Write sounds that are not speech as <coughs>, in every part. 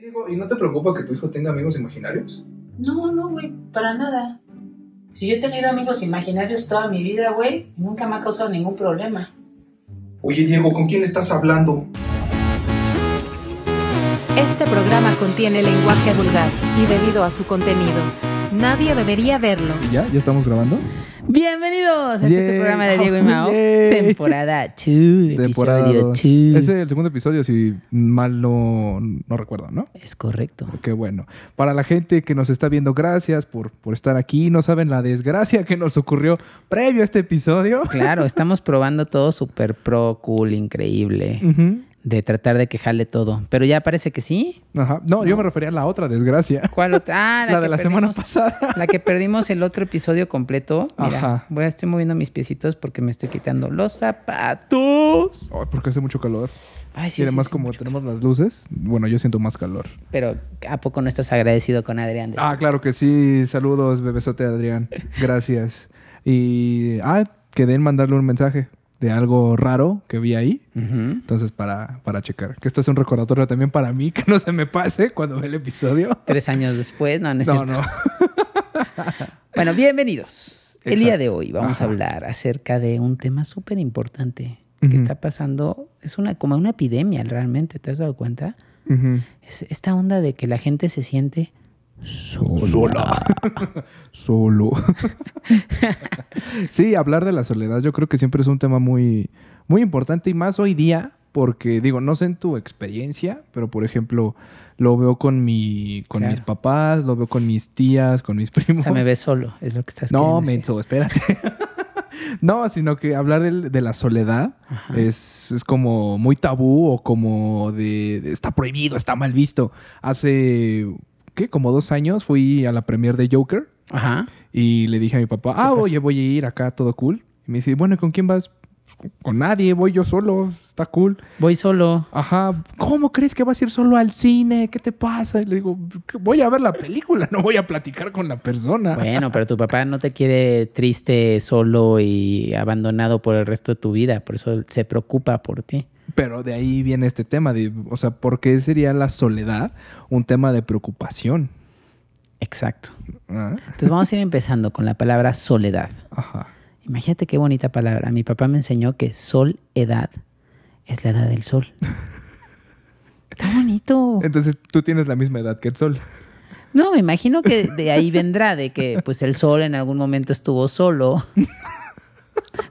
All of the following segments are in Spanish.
Digo, ¿y no te preocupa que tu hijo tenga amigos imaginarios? No, no, güey, para nada. Si yo he tenido amigos imaginarios toda mi vida, güey, nunca me ha causado ningún problema. Oye, Diego, ¿con quién estás hablando? Este programa contiene lenguaje vulgar y debido a su contenido, nadie debería verlo. ¿Ya? ¿Ya estamos grabando? Bienvenidos a Yay. este programa de Diego y <laughs> Mao, Yay. temporada 2, Temporada episodio 2. 2. Ese es el segundo episodio, si mal no, no recuerdo, ¿no? Es correcto. Qué bueno. Para la gente que nos está viendo, gracias por, por estar aquí. No saben la desgracia que nos ocurrió previo a este episodio. Claro, estamos probando todo súper pro, cool, increíble, <laughs> Ujú. De tratar de quejarle todo. Pero ya parece que sí. Ajá. No, yo me refería a la otra desgracia. ¿Cuál otra? Ah, <laughs> La, que de la semana pasada. La que perdimos el otro episodio completo. Mira, Ajá. voy a estar moviendo mis piecitos porque me estoy quitando los zapatos. Ay, porque hace mucho calor. Ay, sí, y además, sí, como tenemos las luces, bueno, yo siento más calor. Pero ¿a poco no estás agradecido con Adrián? Ah, claro que sí. Saludos, bebesote Adrián. Gracias. Y, ah, quedé en mandarle un mensaje de algo raro que vi ahí. Entonces, para, para checar. Que esto es un recordatorio también para mí, <laughs> que no se me pase cuando ve el episodio. Tres años después, no, no es No, cierto. no. <laughs> Bueno, bienvenidos. El día de hoy vamos Ajá. a hablar acerca de un tema súper importante que está pasando. Es una como una epidemia realmente, ¿te has dado cuenta? Es esta onda de que la gente se siente sola. Sola. <laughs> Solo. sí, hablar de la soledad yo creo que siempre es un tema muy, muy importante y más hoy día porque, digo, no sé en tu experiencia, pero por ejemplo, lo veo con, mi, con Claro. mis papás, lo veo con mis tías, con mis O <laughs> primos. sea, me ves solo, es lo que estás No, menso, espérate. <laughs> no, sino que hablar de, la soledad es, es como muy tabú o como de, de- está prohibido, está mal visto. Hace, ¿qué? Como dos años fui a la premier de Joker Ajá. y le dije a mi papá, ah, oye, voy a ir acá, todo cool. Y me dice, bueno, ¿y ¿con quién vas? "Pues, Con nadie, voy yo solo, está cool. Voy solo. Ajá, ¿cómo crees que vas a ir solo al cine? ¿Qué te pasa? Y le digo, voy a ver la película, no voy a platicar con la persona. Bueno, pero tu papá no te quiere triste, solo y abandonado por el resto de tu vida. Por eso se preocupa por ti. Pero de ahí viene este tema, de, o sea, ¿por qué sería la soledad un tema de preocupación? Exacto. Ah, Entonces vamos a ir empezando con la palabra soledad. Ajá. Imagínate qué bonita palabra. Mi papá me enseñó que sol-edad es la edad del sol. Está bonito. Entonces tú tienes la misma edad que el sol. No, me imagino que de ahí vendrá, de que pues el sol en algún momento estuvo solo. <laughs>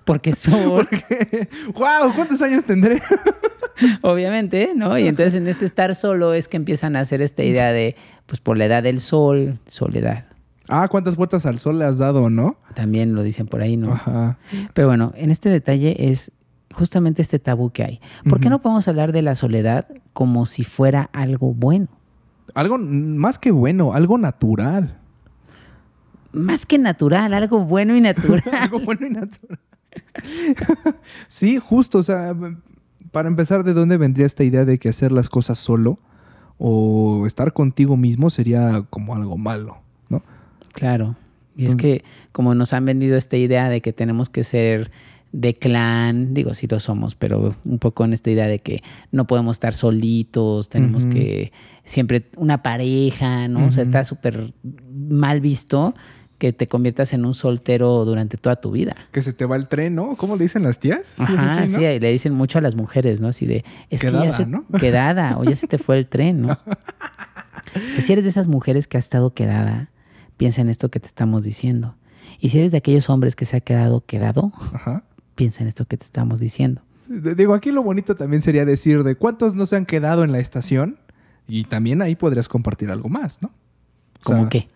Porque <laughs> sol, ¡Wow! ¿Cuántos años tendré? <laughs> obviamente, ¿no? Y entonces en este estar solo es que empiezan a hacer esta idea de, pues por la edad del sol, soledad. Ah, ¿cuántas vueltas al sol le has dado, no? También lo dicen por ahí, ¿no? Ajá. Pero bueno, en este detalle es justamente este tabú que hay. ¿Por qué no podemos hablar de la soledad como si fuera algo bueno? Algo más que bueno, algo natural. Más que natural, algo bueno y natural. <laughs> algo bueno y natural. <laughs> sí, justo, o sea, para empezar, ¿de dónde vendría esta idea de que hacer las cosas solo o estar contigo mismo sería como algo malo, ¿no? Claro. Y es que como nos han vendido esta idea de que tenemos que ser de clan, digo, sí lo somos, pero un poco en esta idea de que no podemos estar solitos, tenemos que siempre una pareja, ¿no? O sea, está súper mal visto que te conviertas en un soltero durante toda tu vida. Que se te va el tren, ¿no? ¿Cómo le dicen las tías? Sí, Ajá, sí, le dicen mucho a las mujeres, ¿no? Así de, es que Quedada, ya se, ¿no? <laughs> quedada, o ya se te fue el tren, ¿no? Entonces, <laughs> si eres de esas mujeres que ha estado quedada, piensa en esto que te estamos diciendo. Y si eres de aquellos hombres que se ha quedado quedado, Ajá. piensa en esto que te estamos diciendo. Digo, aquí lo bonito también sería decir de cuántos no se han quedado en la estación y también ahí podrías compartir algo más, ¿no? O ¿Cómo sea, qué?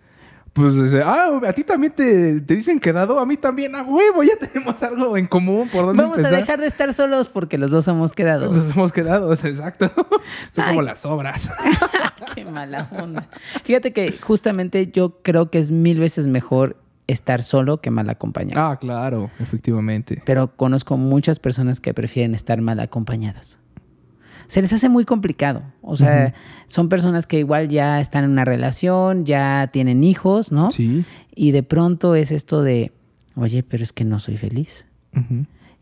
Pues, ah, a ti también te, te dicen quedado, a mí también, a huevo, ya <laughs> tenemos algo en común, ¿por dónde Vamos empezar? a dejar de estar solos porque los dos somos quedados. Nos hemos quedado, exacto. <laughs> Son como las obras. <laughs> Qué mala onda. Fíjate que justamente yo creo que es mil veces mejor estar solo que mal acompañado. ah, claro, efectivamente. Pero conozco muchas personas que prefieren estar mal acompañadas. Se les hace muy complicado. O sea, son personas que igual ya están en una relación, ya tienen hijos, ¿no? Sí. Y de pronto es esto de, oye, pero es que no soy feliz.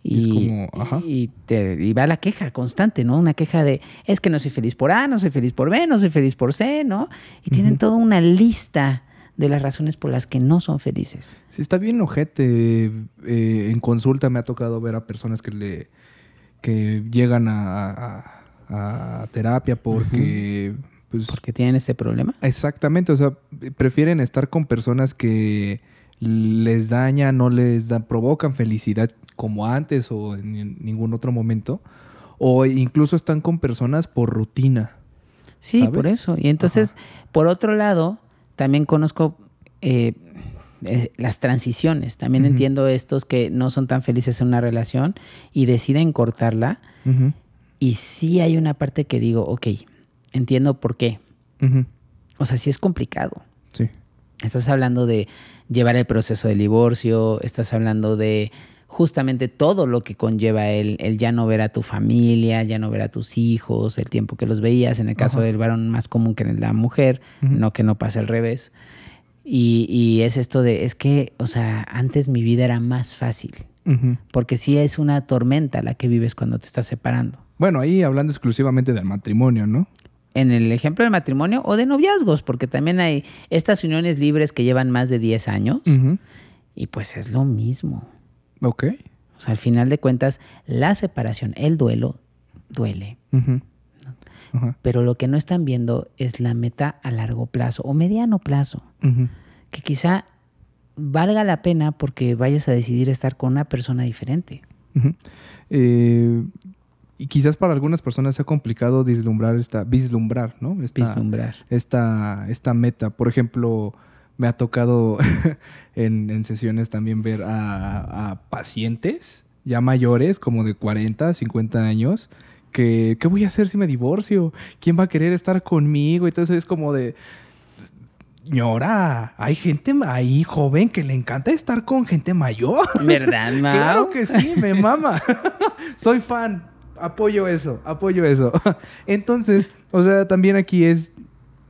Y, Es como, ajá. y, te, y va la queja constante, ¿no? Una queja de, es que no soy feliz por A, no soy feliz por B, no soy feliz por C, ¿no? Y tienen toda una lista de las razones por las que no son felices. Sí, está bien ojete. eh, en consulta me ha tocado ver a personas que le que llegan a, a- a terapia porque pues Porque tienen ese problema. exactamente, o sea, prefieren estar con personas que les dañan, no les da, provocan felicidad como antes o en, ningún otro momento, o incluso están con personas por rutina. Sí, ¿Sabes? por eso. Y entonces, por otro lado, también conozco eh, eh, las transiciones. También entiendo estos que no son tan felices en una relación y deciden cortarla. Ujú, Y sí hay una parte que digo, ok, entiendo por qué. O sea, sí es complicado. Sí. Estás hablando de llevar el proceso del divorcio, estás hablando de justamente todo lo que conlleva el, el ya no ver a tu familia, ya no ver a tus hijos, el tiempo que los veías, en el caso Ajá. del varón más común que en la mujer, no que no pase al revés. Y, y es esto de, es que, o sea, antes mi vida era más fácil, Porque sí es una tormenta la que vives cuando te estás separando. Bueno, ahí hablando exclusivamente del matrimonio, ¿no? En el ejemplo del matrimonio o de noviazgos, porque también hay estas uniones libres que llevan más de 10 años. Y pues es lo mismo. Ok. O sea, al final de cuentas, la separación, el duelo, duele. Pero lo que no están viendo es la meta a largo plazo o mediano plazo, que quizá valga la pena porque vayas a decidir estar con una persona diferente. Eh, y quizás para algunas personas sea complicado vislumbrar esta, vislumbrar, ¿no? Esta, Vislumbrar. esta, esta meta. Por ejemplo, me ha tocado <laughs> en, en sesiones también ver a, a pacientes ya mayores, como de 40, 50 años, que ¿qué voy a hacer si me divorcio? ¿Quién va a querer estar conmigo? Y todo eso es como de... Ñora, hay gente ahí joven que le encanta estar con gente mayor. <laughs> ¿Verdad, <laughs> Mau? Claro que sí, me mama. <laughs> Soy fan. Apoyo eso, apoyo eso. Entonces, o sea, también aquí es.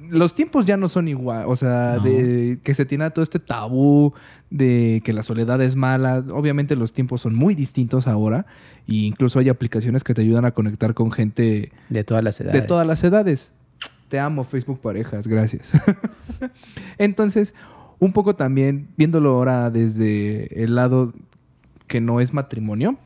Los tiempos ya no son igual. O sea, No. de que se tiene todo este tabú de que la soledad es mala. Obviamente los tiempos son muy distintos ahora. E incluso hay aplicaciones que te ayudan a conectar con gente De todas las edades. de todas las edades. Te amo, Facebook Parejas, gracias. <laughs> Entonces, un poco también viéndolo ahora desde el lado que no es matrimonio.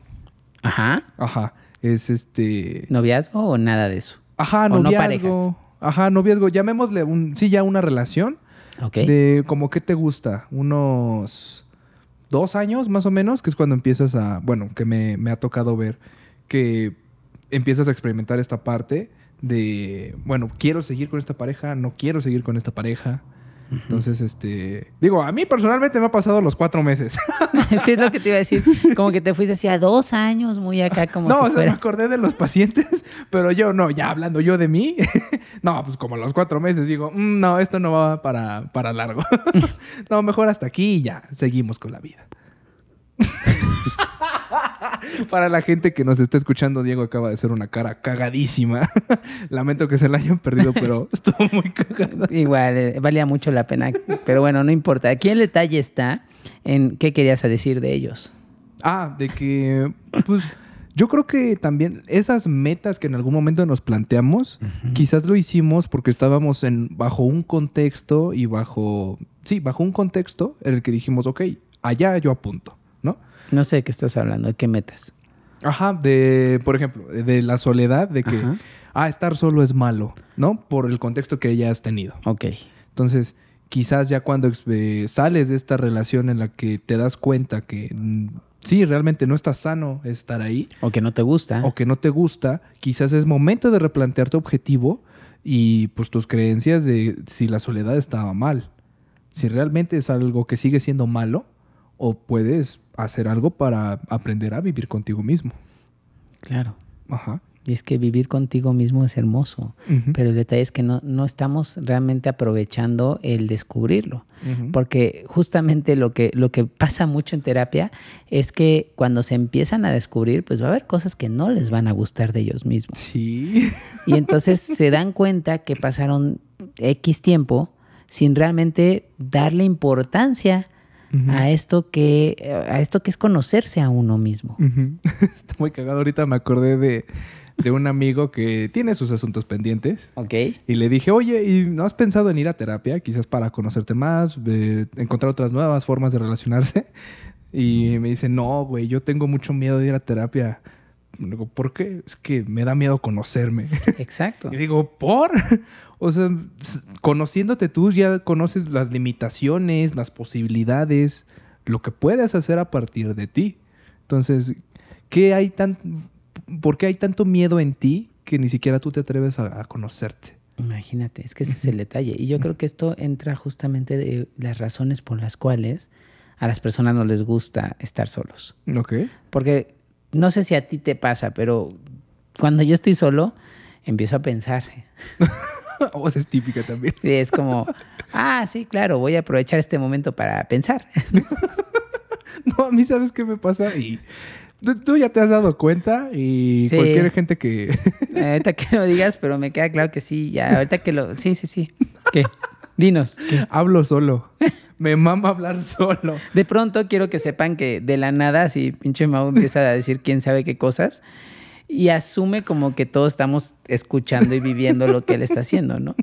Ajá. Ajá, es este. ¿Noviazgo o nada de eso? Ajá, o no noviazgo. parejas. ajá, noviazgo. Llamémosle un. Sí, ya una relación. Ok. De como que te gusta. Unos dos años más o menos, que es cuando empiezas a. Bueno, que me, me ha tocado ver que empiezas a experimentar esta parte de. Bueno, quiero seguir con esta pareja, no quiero seguir con esta pareja. Entonces, este. Digo, a mí personalmente me ha pasado los cuatro meses. <laughs> sí, es lo que te iba a decir. Como que te fuiste hacía dos años muy acá, como <laughs> no, si o sea, fuera. me acordé de los pacientes, <laughs> pero yo no, ya hablando yo de mí, no, pues como los cuatro meses digo, "Mm, no, esto no va para, para largo. no, mejor hasta aquí y ya, seguimos con la vida. <laughs> para la gente que nos está escuchando, Diego acaba de hacer una cara cagadísima. <laughs> Lamento que se la hayan perdido, pero <laughs> estuvo muy cagada. Igual, eh, valía mucho la pena. Pero bueno, no importa. Aquí el detalle está en qué querías decir de ellos. Ah, de que, pues, yo creo que también esas metas que en algún momento nos planteamos, quizás lo hicimos porque estábamos en, bajo un contexto y bajo, sí, bajo un contexto en el que dijimos, ok, allá yo apunto, ¿no? No sé de qué estás hablando, de qué metas. Ajá, de, por ejemplo, de la soledad, de que, Ajá. ah, estar solo es malo, ¿no? Por el contexto que ya has tenido. Ok. Entonces, quizás ya cuando eh, sales de esta relación en la que te das cuenta que mm, sí, realmente no está sano estar ahí O que no te gusta. o que no te gusta, quizás es momento de replantear tu objetivo y pues tus creencias de si la soledad estaba mal. Si realmente es algo que sigue siendo malo o puedes hacer algo para aprender a vivir contigo mismo. Claro. Ajá. Y es que vivir contigo mismo es hermoso. Pero el detalle es que no, no estamos realmente aprovechando el descubrirlo. Porque justamente lo que, lo que pasa mucho en terapia es que cuando se empiezan a descubrir, pues va a haber cosas que no les van a gustar de ellos mismos. Sí. Y entonces se dan cuenta que pasaron X tiempo sin realmente darle importancia A esto que a esto que es conocerse a uno mismo. <laughs> Está muy cagado. Ahorita me acordé de, de un amigo que tiene sus asuntos pendientes. ¿Ok? Y le dije, oye, ¿y no has pensado en ir a terapia? Quizás para conocerte más, eh, encontrar otras nuevas formas de relacionarse. Y me dice, no, güey, yo tengo mucho miedo de ir a terapia. Le Digo, ¿por qué? Es que me da miedo conocerme. <laughs> Exacto. <laughs> Y digo, ¿por? <laughs> O sea, conociéndote tú ya conoces las limitaciones, las posibilidades, lo que puedes hacer a partir de ti. Entonces, ¿qué hay tan, ¿por qué hay tanto miedo en ti que ni siquiera tú te atreves a, a conocerte? Imagínate, es que ese es el detalle. Y yo creo que esto entra justamente de las razones por las cuales a las personas no les gusta estar solos. Ok. Porque no sé si a ti te pasa, pero cuando yo estoy solo, empiezo a pensar. <laughs> o sea, es típica también. Sí, es como, ah, sí, claro, voy a aprovechar este momento para pensar. <laughs> No, a mí sabes qué me pasa y tú, tú ya te has dado cuenta y Sí. cualquier gente que... <laughs> ahorita que lo digas, pero me queda claro que sí, ya, ahorita que lo... Sí, sí, sí. ¿Qué? Dinos. ¿qué? Hablo solo. Me mama hablar solo. De pronto quiero que sepan que de la nada, así pinche Mau empieza a decir quién sabe qué cosas y asume como que todos estamos escuchando y viviendo lo que él está haciendo, ¿no?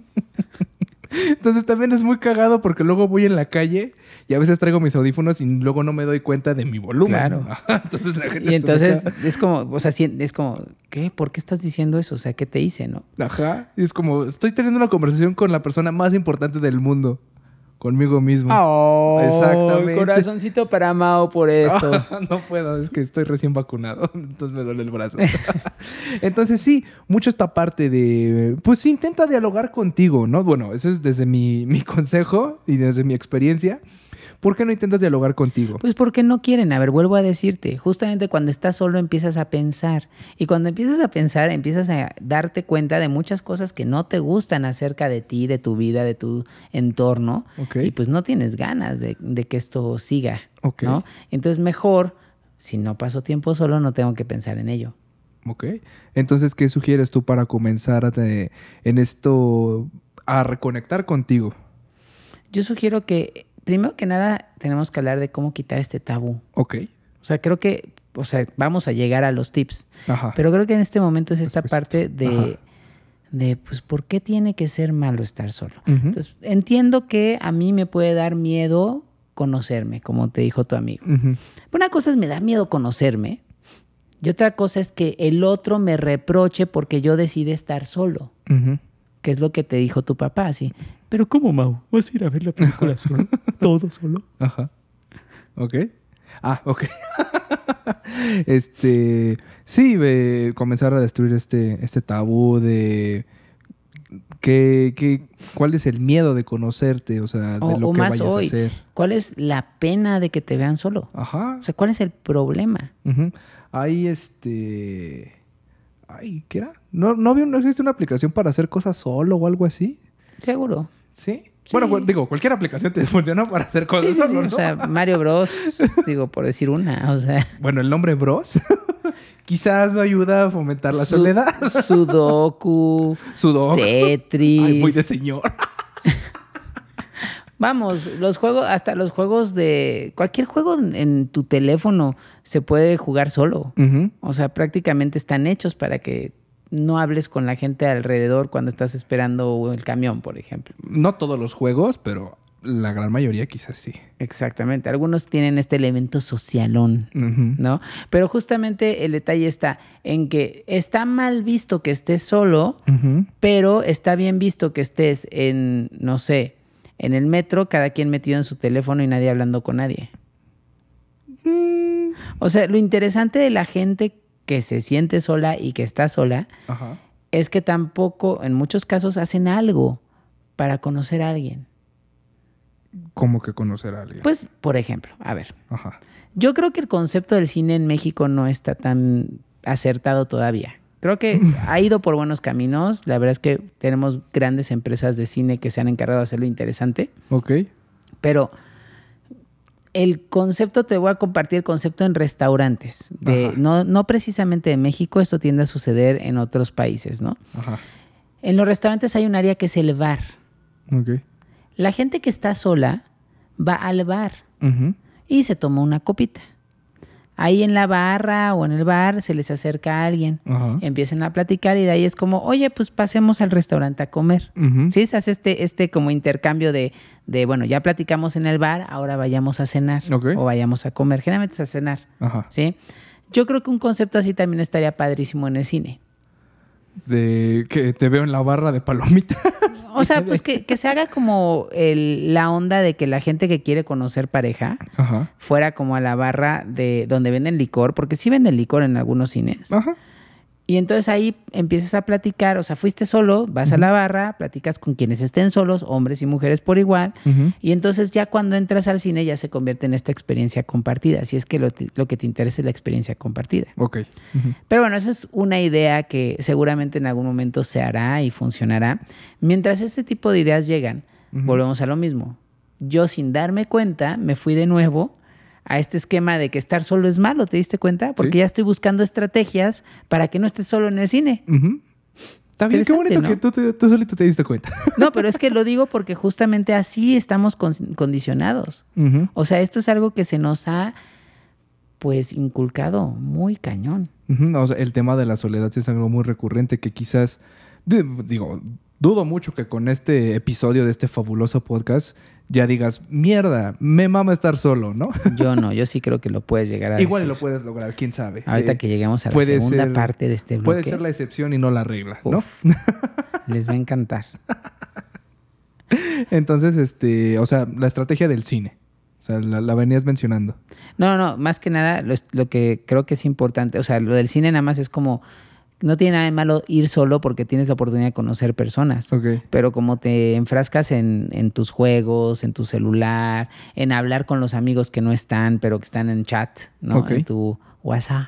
Entonces también es muy cagado porque luego voy en la calle y a veces traigo mis audífonos y luego no me doy cuenta de mi volumen. Claro. <laughs> Entonces la gente Y entonces es como, o sea, es como, ¿qué? ¿Por qué estás diciendo eso? O sea, ¿qué te hice, no? Ajá. Y es como, estoy teniendo una conversación con la persona más importante del mundo. Conmigo mismo. Oh, Exactamente. Corazoncito para Mao por <laughs> esto. no puedo, es que estoy recién vacunado, <laughs> entonces me duele el brazo. <laughs> entonces sí, mucho esta parte de, pues intenta dialogar contigo, ¿no? Bueno, eso es desde mi, mi consejo y desde mi experiencia. ¿Por qué no intentas dialogar contigo? Pues porque no quieren. A ver, vuelvo a decirte. Justamente cuando estás solo empiezas a pensar. Y cuando empiezas a pensar, empiezas a darte cuenta de muchas cosas que no te gustan acerca de ti, de tu vida, de tu entorno. Ok. Y pues no tienes ganas de, de que esto siga. Ok. ¿no? Entonces mejor, si no paso tiempo solo, no tengo que pensar en ello. Ok. Entonces, ¿qué sugieres tú para comenzar a te- en esto a reconectar contigo? Yo sugiero que, primero que nada, tenemos que hablar de cómo quitar este tabú. Ok. O sea, creo que, o sea, vamos a llegar a los tips. Ajá. Pero creo que en este momento es esta Después. parte de, Ajá. de, pues, ¿por qué tiene que ser malo estar solo? Entonces, entiendo que a mí me puede dar miedo conocerme, como te dijo tu amigo. Una cosa es me da miedo conocerme y otra cosa es que el otro me reproche porque yo decidí estar solo, Ujú. Que es lo que te dijo tu papá, así. Pero ¿cómo, Mau? ¿Vas a ir a ver la película solo? <laughs> ¿Todo solo? Ajá. Ok. Ah, ok. <laughs> este. Sí, eh, comenzar a destruir este, este tabú de. Que, que- ¿Cuál es el miedo de conocerte? O sea, de O- lo o que más vayas hoy. a hacer. ¿Cuál es la pena de que te vean solo? Ajá. O sea, ¿cuál es el problema? Hay este. Ay, ¿qué era? ¿No, no, no existe una aplicación para hacer cosas solo o algo así? Seguro. ¿Sí? Sí. Bueno, digo, cualquier aplicación te <laughs> funciona para hacer cosas Sí, sí, sí, solo, O sea, Mario Bros, <laughs> digo, por decir una, o sea, Bueno, el nombre Bros. <laughs> quizás no ayuda a fomentar la Su- soledad. Sudoku, Sudoku. Tetris. Ay, muy de señor. Vamos, los juegos, hasta los juegos de cualquier juego en, tu teléfono se puede jugar solo. O sea, prácticamente están hechos para que no hables con la gente alrededor cuando estás esperando el camión, por ejemplo. No todos los juegos, pero la gran mayoría quizás sí. Exactamente. Algunos tienen este elemento socialón. ¿no? Pero justamente el detalle está en que está mal visto que estés solo, pero está bien visto que estés en, no sé, en el metro, cada quien metido en su teléfono y nadie hablando con nadie. Mm. O sea, lo interesante de la gente que se siente sola y que está sola Ajá. es que tampoco, en muchos casos, hacen algo para conocer a alguien. ¿Cómo que conocer a alguien? Pues, por ejemplo, a ver, Ajá. Yo creo que el concepto del cine en México no está tan acertado todavía. Creo que <laughs> ha ido por buenos caminos. La verdad es que tenemos grandes empresas de cine que se han encargado de hacerlo interesante. Ok. Pero el concepto, te voy a compartir el concepto en restaurantes. De, no, no precisamente de México, esto tiende a suceder en otros países, ¿no? Ajá. En los restaurantes hay un área que es el bar. Ok. La gente que está sola va al bar. Y se toma una copita. Ahí en la barra o en el bar se les acerca a alguien, Ajá. empiezan a platicar y de ahí es como, oye, pues pasemos al restaurante a comer. Ujú. Sí, se hace este, este como intercambio de, de, bueno, ya platicamos en el bar, ahora vayamos a cenar o vayamos a comer. Generalmente es a cenar, Ajá. ¿sí? Yo creo que un concepto así también estaría padrísimo en el cine. De que te veo en la barra de palomitas. O sea, pues que, que se haga como el- la onda de que la gente que quiere conocer pareja Ajá. fuera como a la barra de donde venden licor, porque sí venden licor en algunos cines. Ajá. Y entonces ahí empiezas a platicar, o sea, fuiste solo, vas a la barra, platicas con quienes estén solos, hombres y mujeres por igual, y entonces ya cuando entras al cine ya se convierte en esta experiencia compartida, si es que lo, que te interesa es la experiencia compartida. Ok. Pero bueno, esa es una idea que seguramente en algún momento se hará y funcionará. Mientras este tipo de ideas llegan, volvemos a lo mismo. Yo sin darme cuenta me fui de nuevo a este esquema de que estar solo es malo, ¿te diste cuenta? Porque Sí. ya estoy buscando estrategias para que no estés solo en el cine. Está bien, qué bonito ¿no? que tú, te- tú solito te diste cuenta. <laughs> No, pero es que lo digo porque justamente así estamos con- condicionados. O sea, esto es algo que se nos ha pues inculcado muy cañón. O sea, el tema de la soledad es algo muy recurrente que quizás, di- digo, dudo mucho que con este episodio de este fabuloso podcast ya digas, mierda, me mama estar solo, ¿no? <laughs> Yo no, yo sí creo que lo puedes llegar a Igual decir. lo puedes lograr, quién sabe. Ahorita Eh, que lleguemos a la segunda ser- parte de este bloque, Puede ser la excepción y no la regla, ¿no? Les va a encantar. <laughs> Entonces, este, o sea, la estrategia del cine. O sea, la, la venías mencionando. No, no, no, más que nada, lo, lo que creo que es importante, o sea, lo del cine nada más es como, no tiene nada de malo ir solo porque tienes la oportunidad de conocer personas. Pero como te enfrascas en, en tus juegos, en tu celular, en hablar con los amigos que no están, pero que están en chat, ¿no? En tu WhatsApp,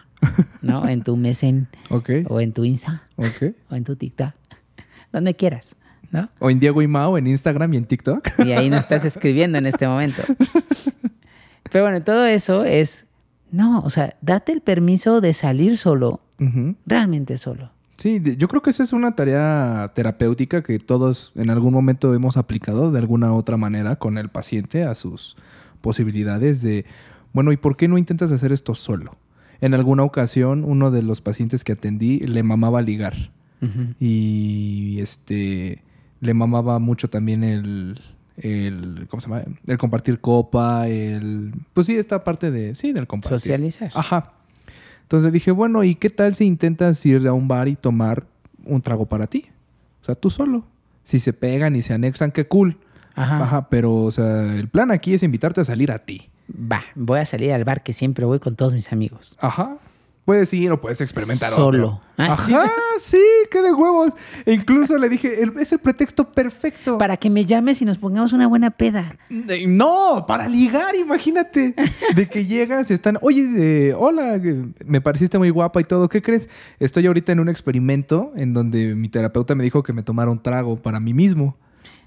¿no? <laughs> en tu Messen, Ok. o en tu Insta, Ok. o en tu TikTok, <laughs> donde quieras, ¿no? O en Diego y Mao, en Instagram y en TikTok. Y ahí no estás escribiendo en este momento. <laughs> Pero bueno, todo eso es, no, o sea, date el permiso de salir solo, Realmente solo. Sí, yo creo que esa es una tarea terapéutica que todos en algún momento hemos aplicado de alguna otra manera con el paciente a sus posibilidades de, bueno, ¿y por qué no intentas hacer esto solo? En alguna ocasión, uno de los pacientes que atendí le mamaba ligar y este le mamaba mucho también el, el ¿cómo se llama? El compartir copa, el pues sí, esta parte de sí, del compartir. Socializar. Ajá. Entonces le dije, bueno, ¿y qué tal si intentas ir a un bar y tomar un trago para ti? O sea, tú solo. Si se pegan y se anexan, qué cool. Ajá. Ajá, pero, o sea, el plan aquí es invitarte a salir a ti. Va, voy a salir al bar que siempre voy con todos mis amigos. Ajá. Puedes ir o puedes experimentar Solo. otro. Ah, Ajá, sí, qué de huevos. E incluso le dije, es el pretexto perfecto. Para que me llames y nos pongamos una buena peda. No, para ligar, imagínate. De que llegas y están, oye, eh, hola, eh, me pareciste muy guapa y todo. ¿Qué crees? Estoy ahorita en un experimento en donde mi terapeuta me dijo que me tomara un trago para mí mismo.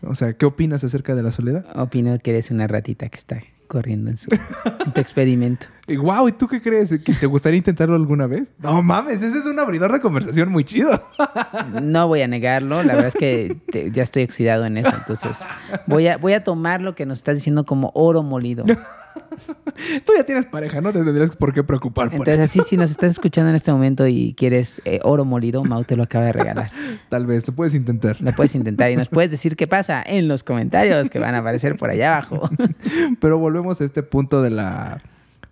O sea, ¿qué opinas acerca de la soledad? Opino que eres una ratita que está corriendo en su en tu experimento. <laughs> Y wow, ¿y tú qué crees? ¿Que ¿Te gustaría intentarlo alguna vez? No mames, ese es un abridor de conversación muy chido. <laughs> No voy a negarlo, la verdad es que te- ya estoy oxidado en eso, entonces voy a, voy a tomar lo que nos estás diciendo como oro molido. <laughs> <laughs> Tú ya tienes pareja, no te tendrías por qué preocupar por Entonces, esto. así si nos estás escuchando en este momento y quieres eh, oro molido, Mau te lo acaba de regalar. <laughs> Tal vez, lo puedes intentar. Lo puedes intentar y nos puedes decir qué pasa en los comentarios que van a aparecer por allá abajo. <laughs> Pero volvemos a este punto de la,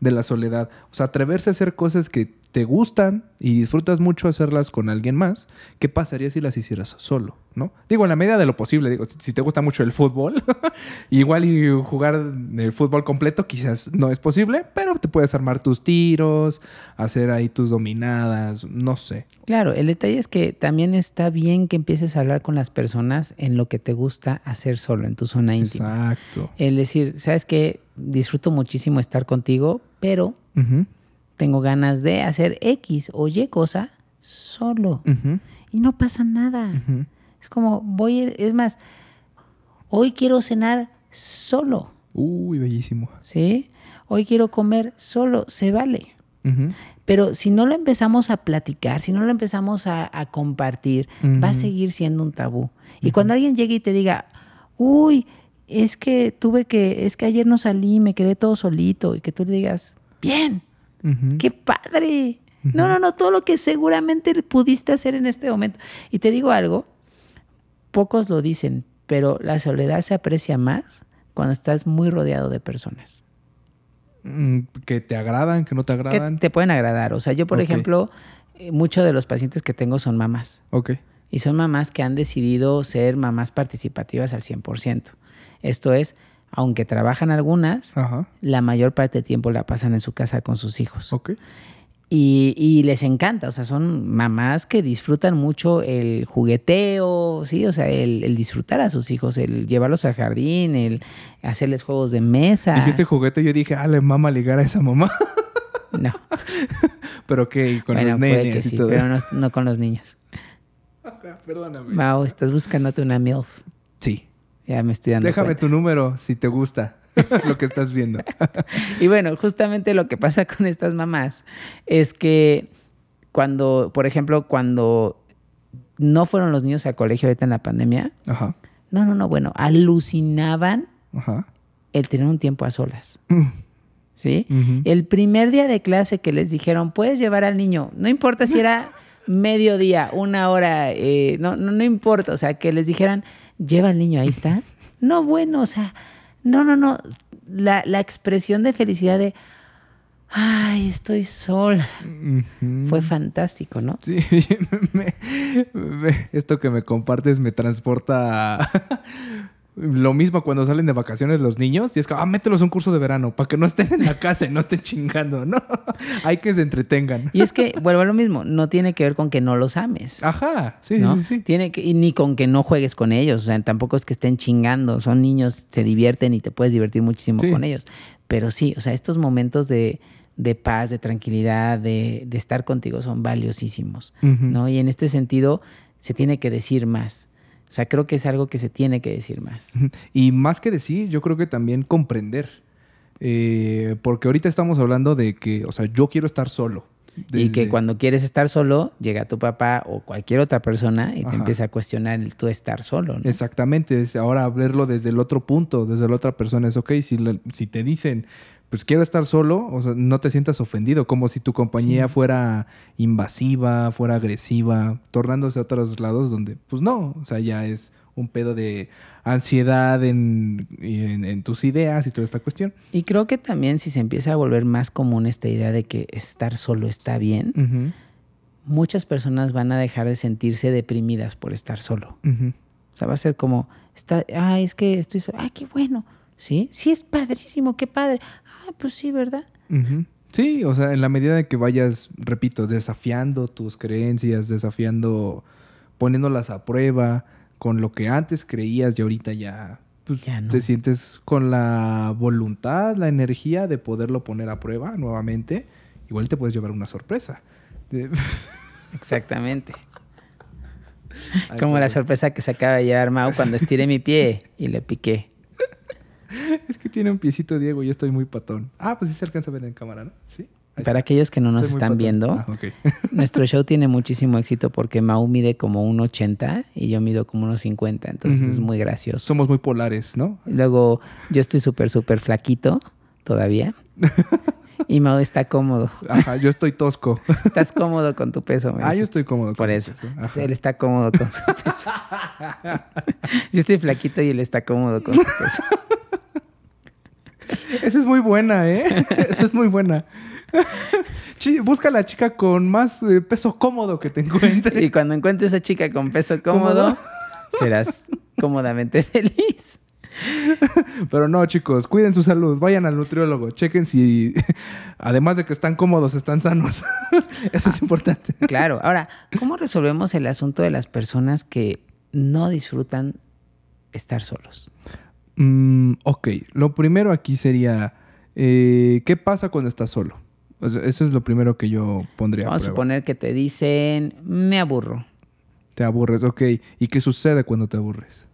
de la soledad. O sea, atreverse a hacer cosas que te gustan y disfrutas mucho hacerlas con alguien más. ¿Qué pasaría si las hicieras solo? ¿No? Digo, en la medida de lo posible. Digo, si te gusta mucho el fútbol, <laughs> igual y jugar el fútbol completo quizás no es posible, pero te puedes armar tus tiros, hacer ahí tus dominadas, no sé. Claro, el detalle es que también está bien que empieces a hablar con las personas en lo que te gusta hacer solo, en tu zona íntima. Exacto. El decir, ¿sabes qué? Disfruto muchísimo estar contigo, pero tengo ganas de hacer X o Y cosa solo. Y no pasa nada. Es como, voy, a- es más, hoy quiero cenar solo, Uy, bellísimo. ¿sí? Hoy quiero comer solo, se vale. Pero si no lo empezamos a platicar, si no lo empezamos a, a compartir, va a seguir siendo un tabú. Y cuando alguien llegue y te diga, uy, es que tuve que, es que ayer no salí, me quedé todo solito y que tú le digas, bien, Qué padre. No, no, no, todo lo que seguramente pudiste hacer en este momento. Y te digo algo, pocos lo dicen, pero la soledad se aprecia más cuando estás muy rodeado de personas Mm, Que te agradan, que no te que agradan. te pueden agradar. O sea, yo, por ejemplo, eh, muchos de los pacientes que tengo son mamás. Ok. Y son mamás que han decidido ser mamás participativas al 100%. Esto es, aunque trabajan algunas, Ajá. la mayor parte del tiempo la pasan en su casa con sus hijos. Ok. Y, y les encanta, o sea, son mamás que disfrutan mucho el jugueteo, ¿sí? O sea, el, el disfrutar a sus hijos, el llevarlos al jardín, el hacerles juegos de mesa. Dijiste juguete, yo dije, ah, le mama ligar a esa mamá. <laughs> No, <laughs> pero que con bueno, los nenes que y sí, todo. pero no, no con los niños. Ajá, <laughs> Perdóname. Mau, estás buscándote una MILF. Sí. Ya me estoy dando Déjame cuenta. tu número si te gusta <laughs> lo que estás viendo. <laughs> Y bueno, justamente lo que pasa con estas mamás es que cuando, por ejemplo, cuando no fueron los niños al colegio ahorita en la pandemia, Ajá. no, no, no, bueno, alucinaban Ajá. el tener un tiempo a solas. Mm, ¿Sí? El primer día de clase que les dijeron, puedes llevar al niño, no importa si era <laughs> mediodía, una hora, eh, no, no, no importa, o sea, que les dijeran, lleva al niño, ahí está. <laughs> No, bueno, o sea, no, no, no, la, la expresión de felicidad de, ay, estoy sola, fue fantástico, ¿no? Sí, <laughs> me- me- esto que me compartes me transporta a lo mismo cuando salen de vacaciones los niños y es que, ah, mételos a un curso de verano para que no estén en la <laughs> casa y no estén chingando, ¿no? <laughs> Hay que se entretengan. Y es que, vuelvo a lo mismo, no tiene que ver con que no los ames. Ajá, sí, ¿no? sí, sí. Tiene que, y ni con que no juegues con ellos, o sea, tampoco es que estén chingando, son niños, se divierten y te puedes divertir muchísimo Sí. con ellos. Pero sí, o sea, estos momentos de, de paz, de tranquilidad, de, de estar contigo son valiosísimos. ¿no? Y en este sentido se tiene que decir más. O sea, creo que es algo que se tiene que decir más. Y más que decir, yo creo que también comprender. Eh, porque ahorita estamos hablando de que, o sea, yo quiero estar solo. Y que cuando quieres estar solo, llega tu papá o cualquier otra persona y te empieza a cuestionar el tú estar solo, ¿no? Exactamente, ahora verlo desde el otro punto, desde la otra persona es ok, si te dicen, pues quiero estar solo, o sea, no te sientas ofendido, como si tu compañía Sí. fuera invasiva, fuera agresiva, tornándose a otros lados donde, pues no, o sea, ya es un pedo de ansiedad en, en- en tus ideas y toda esta cuestión. Y creo que también si se empieza a volver más común esta idea de que estar solo está bien, muchas personas van a dejar de sentirse deprimidas por estar solo. O sea, va a ser como, está, ay, es que estoy solo, ay, qué bueno. Sí, sí, es padrísimo, qué padre. Ah, pues sí, ¿verdad? Sí, o sea, en la medida de que vayas, repito, desafiando tus creencias, desafiando, poniéndolas a prueba con lo que antes creías y ahorita ya, pues, Ya no. te sientes con la voluntad, la energía de poderlo poner a prueba nuevamente, igual te puedes llevar una sorpresa. Exactamente. <laughs> Como la sorpresa que se acaba de llevar Mau cuando estiré mi pie y le piqué. <laughs> Es que tiene un piecito Diego y yo estoy muy patón. Ah, pues sí se alcanza a ver en cámara, ¿no? Sí. Para aquellos que no nos Soy están viendo, Ah, <laughs> nuestro show tiene muchísimo éxito porque Mau mide como un 80 y yo mido como unos 50, entonces es muy gracioso. Somos muy polares, ¿no? Luego yo estoy súper, súper flaquito todavía. <laughs> Y Mau está cómodo. Ajá, yo estoy tosco. Estás cómodo con tu peso. me Ah, yo estoy cómodo. Por con eso. eso. Ajá. Él está cómodo con su peso. yo estoy flaquito y él está cómodo con su peso. Esa es muy buena, ¿eh? <laughs> Esa es muy buena. Busca a la chica con más eh, peso cómodo que te encuentre. Y cuando encuentres a chica con peso cómodo, ¿Cómodo? serás cómodamente feliz. Pero no, chicos, cuiden su salud. Vayan al nutriólogo. Chequen si, además de que están cómodos, están sanos. <laughs> Eso es importante. Claro. Ahora, ¿cómo resolvemos el asunto de las personas que no disfrutan estar solos? Mm, ok, lo primero aquí sería, eh, ¿qué pasa cuando estás solo? O sea, eso es lo primero que yo pondría. a Vamos a prueba. suponer que te dicen, me aburro. Te aburres, ok. ¿Y qué sucede cuando te aburres?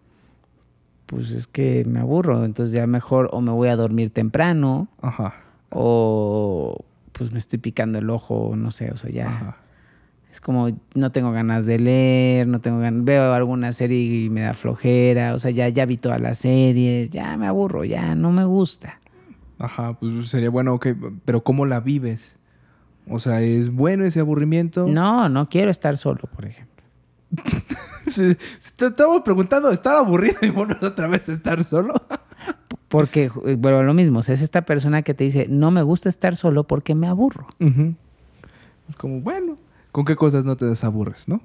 Pues es que me aburro, entonces ya mejor o me voy a dormir temprano Ajá. o pues me estoy picando el ojo, no sé, o sea, ya Ajá. Es como no tengo ganas de leer, no tengo ganas, veo alguna serie y me da flojera, o sea, ya, ya vi todas las series, ya me aburro, ya no me gusta. Ajá, pues sería bueno, ok, pero ¿cómo la vives? O sea, ¿es bueno ese aburrimiento? No, no quiero estar solo, por ejemplo. <laughs> Si- si te estamos preguntando estar aburrido y vuelves <laughs> otra vez estar solo. <laughs> Porque, eh, bueno, lo mismo, o sea, es esta persona que te dice, no me gusta estar solo porque me aburro. Es como, bueno, ¿con qué cosas no te desaburres, no?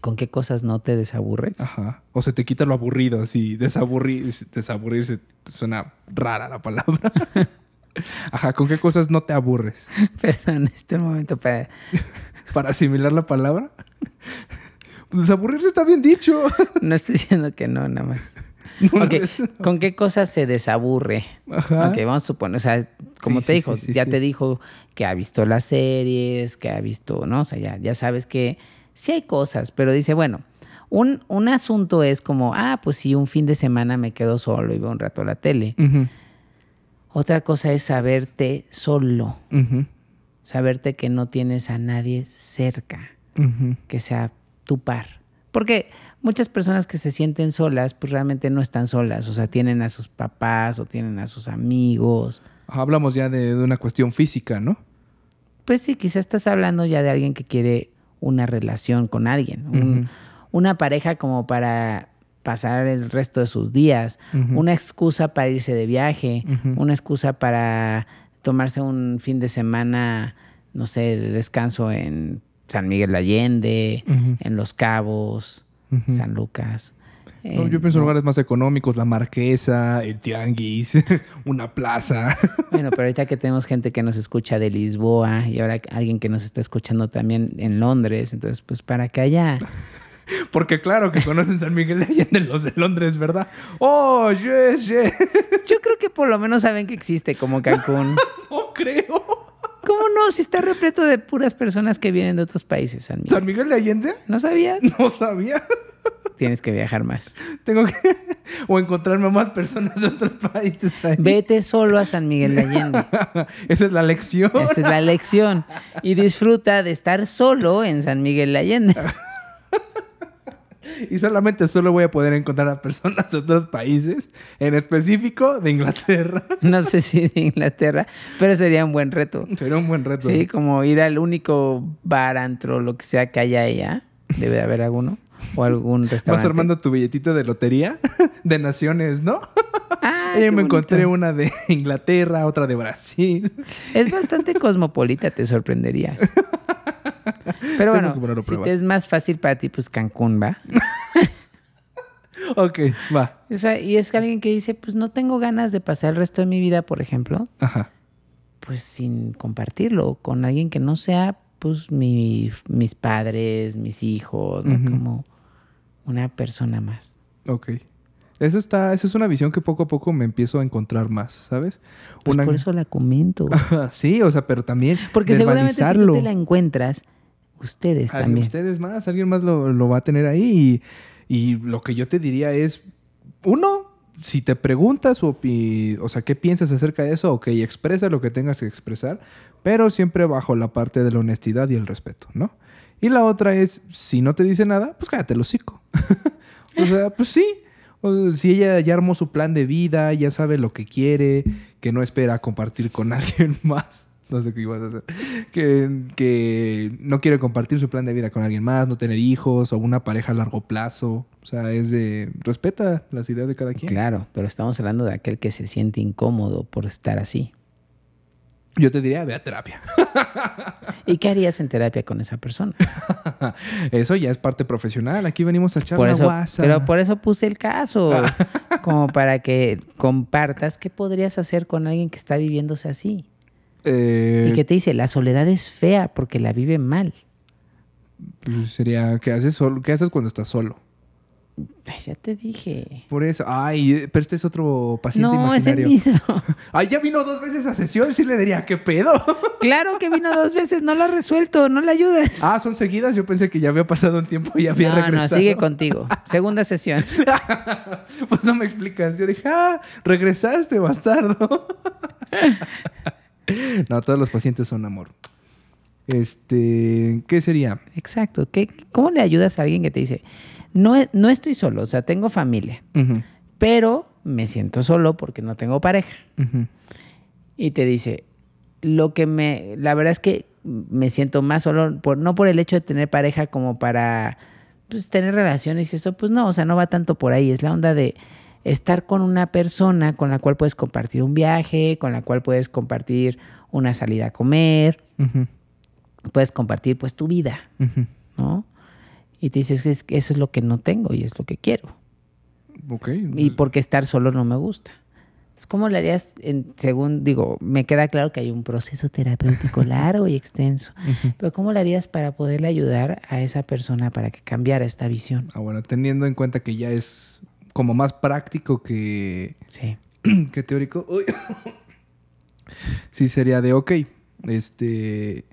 ¿Con qué cosas no te desaburres? Ajá. O se te quita lo aburrido, así, desaburrir, desaburrirse, suena rara la palabra. <laughs> Ajá, ¿con qué cosas no te aburres? <laughs> Perdón, este momento para... <laughs> Para asimilar la palabra. Pues desaburrirse está bien dicho. No estoy diciendo que no, nada más. No, <laughs> Ok, es- ¿con qué cosas se desaburre? Ajá. Ok, vamos a suponer, o sea, como Sí, te sí, dijo, sí, ya te dijo que ha visto las series, que ha visto, ¿no? O sea, ya, ya sabes que sí hay cosas, pero dice, bueno, un, un asunto es como, ah, pues sí, un fin de semana me quedo solo y veo un rato la tele. Otra cosa es saberte solo, saberte que no tienes a nadie cerca, que sea tu par. Porque muchas personas que se sienten solas, pues realmente no están solas, o sea, tienen a sus papás o tienen a sus amigos. Hablamos ya de, de una cuestión física, ¿no? Pues sí, quizás estás hablando ya de alguien que quiere una relación con alguien, un- una pareja como para pasar el resto de sus días, una excusa para irse de viaje, una excusa para tomarse un fin de semana, no sé, de descanso en San Miguel de Allende, en Los Cabos, San Lucas. No, Eh, yo pienso en no. lugares más económicos, la marquesa, el tianguis, <laughs> una plaza. <laughs> Bueno, pero ahorita que tenemos gente que nos escucha de Lisboa y ahora alguien que nos está escuchando también en Londres, entonces pues para que haya... <laughs> Porque claro que conocen San Miguel de Allende los de Londres, ¿verdad? Oh, yes, yes. Yo creo que por lo menos saben que existe como Cancún. No creo. ¿Cómo no? Si está repleto de puras personas que vienen de otros países, San Miguel. ¿San Miguel de Allende? ¿No sabías? No sabía. Tienes que viajar más. Tengo que... <laughs> O encontrarme más personas de otros países ahí. Vete solo a San Miguel de Allende. <laughs> Esa es la lección. Esa es la lección. Y disfruta de estar solo en San Miguel de Allende. <laughs> Y solamente solo voy a poder encontrar a personas de otros países, en específico de Inglaterra. <laughs> No sé si de Inglaterra, pero sería un buen reto. Sería un buen reto. Sí, como ir al único bar, antro, lo que sea que haya allá. Debe de haber alguno. O algún Vas restaurante. armando tu billetito de lotería <laughs> de naciones, ¿no? <laughs> Ah, y me encontré una de Inglaterra, otra de Brasil. Es bastante cosmopolita, te sorprenderías. <laughs> Pero bueno, que si prueba. te es más fácil para ti, pues Cancún, ¿va? <laughs> Ok, va. O sea, y es alguien que dice, pues no tengo ganas de pasar el resto de mi vida, por ejemplo, Ajá. pues sin compartirlo con alguien que no sea, pues mi- mis padres, mis hijos, como una persona más. Ok. Eso está, eso es una visión que poco a poco me empiezo a encontrar más, ¿sabes? Pues Una- por eso la comento. <laughs> Sí, o sea, pero también Porque seguramente si tú te la encuentras, ustedes también. Ustedes más, alguien más lo, lo va a tener ahí. Y, y lo que yo te diría es, uno, si te preguntas, opi- o sea, qué piensas acerca de eso, ok, expresa lo que tengas que expresar, pero siempre bajo la parte de la honestidad y el respeto, ¿no? Y la otra es, si no te dice nada, pues cállate el hocico. <laughs> o sea, pues sí. Si ella ya armó su plan de vida, ya sabe lo que quiere, que no espera compartir con <laughs> alguien más. No sé qué ibas a hacer. Que, que no quiere compartir su plan de vida con alguien más, no tener hijos o una pareja a largo plazo. O sea, es de. Respeta las ideas de cada quien. Claro, pero estamos hablando de aquel que se siente incómodo por estar así. Yo te diría, ve a terapia. ¿Y qué harías en terapia con esa persona? <laughs> Eso ya es parte profesional. Aquí venimos a echar Por eso, guasa. pero por eso puse el caso, <laughs> como para que compartas qué podrías hacer con alguien que está viviéndose así. Eh, Y que te dice, la soledad es fea porque la vive mal. pues sería, ¿qué haces, solo? ¿qué haces cuando estás solo? Ya te dije. Por eso. Ay, eh, pero este es otro paciente No, es el imaginario. mismo. <laughs> Ay, ya vino dos veces a sesión. Sí le diría, ¿qué pedo? <laughs> claro que vino dos veces, no lo ha resuelto, no le ayudas. ah, son seguidas. Yo pensé que ya había pasado un tiempo y había no, regresado. no, sigue <laughs> contigo. Segunda sesión. pues no me explicas. Yo dije, ah, regresaste, bastardo. no, todos los pacientes son amor. Este, ¿qué sería? Exacto. ¿Qué, ¿Cómo le ayudas a alguien que te dice, no, e- no estoy solo, o sea, tengo familia, pero me siento solo porque no tengo pareja? Y te dice, lo que me, la verdad es que me siento más solo, por, no por el hecho de tener pareja como para pues, tener relaciones y eso, pues no, o sea, no va tanto por ahí, es la onda de estar con una persona con la cual puedes compartir un viaje, con la cual puedes compartir una salida a comer, puedes compartir pues tu vida. ¿no? Y te dices que es- eso es lo que no tengo y es lo que quiero. Ok. Y porque estar solo no me gusta. Entonces, ¿cómo le harías, en- según, digo, me queda claro que hay un proceso terapéutico <laughs> largo y extenso, Ujú. pero ¿cómo le harías para poderle ayudar a esa persona para que cambiara esta visión? Ah, bueno, teniendo en cuenta que ya es como más práctico que, Sí. <clears throat> que teórico. Uy. <coughs> sí, sería de, ok, este,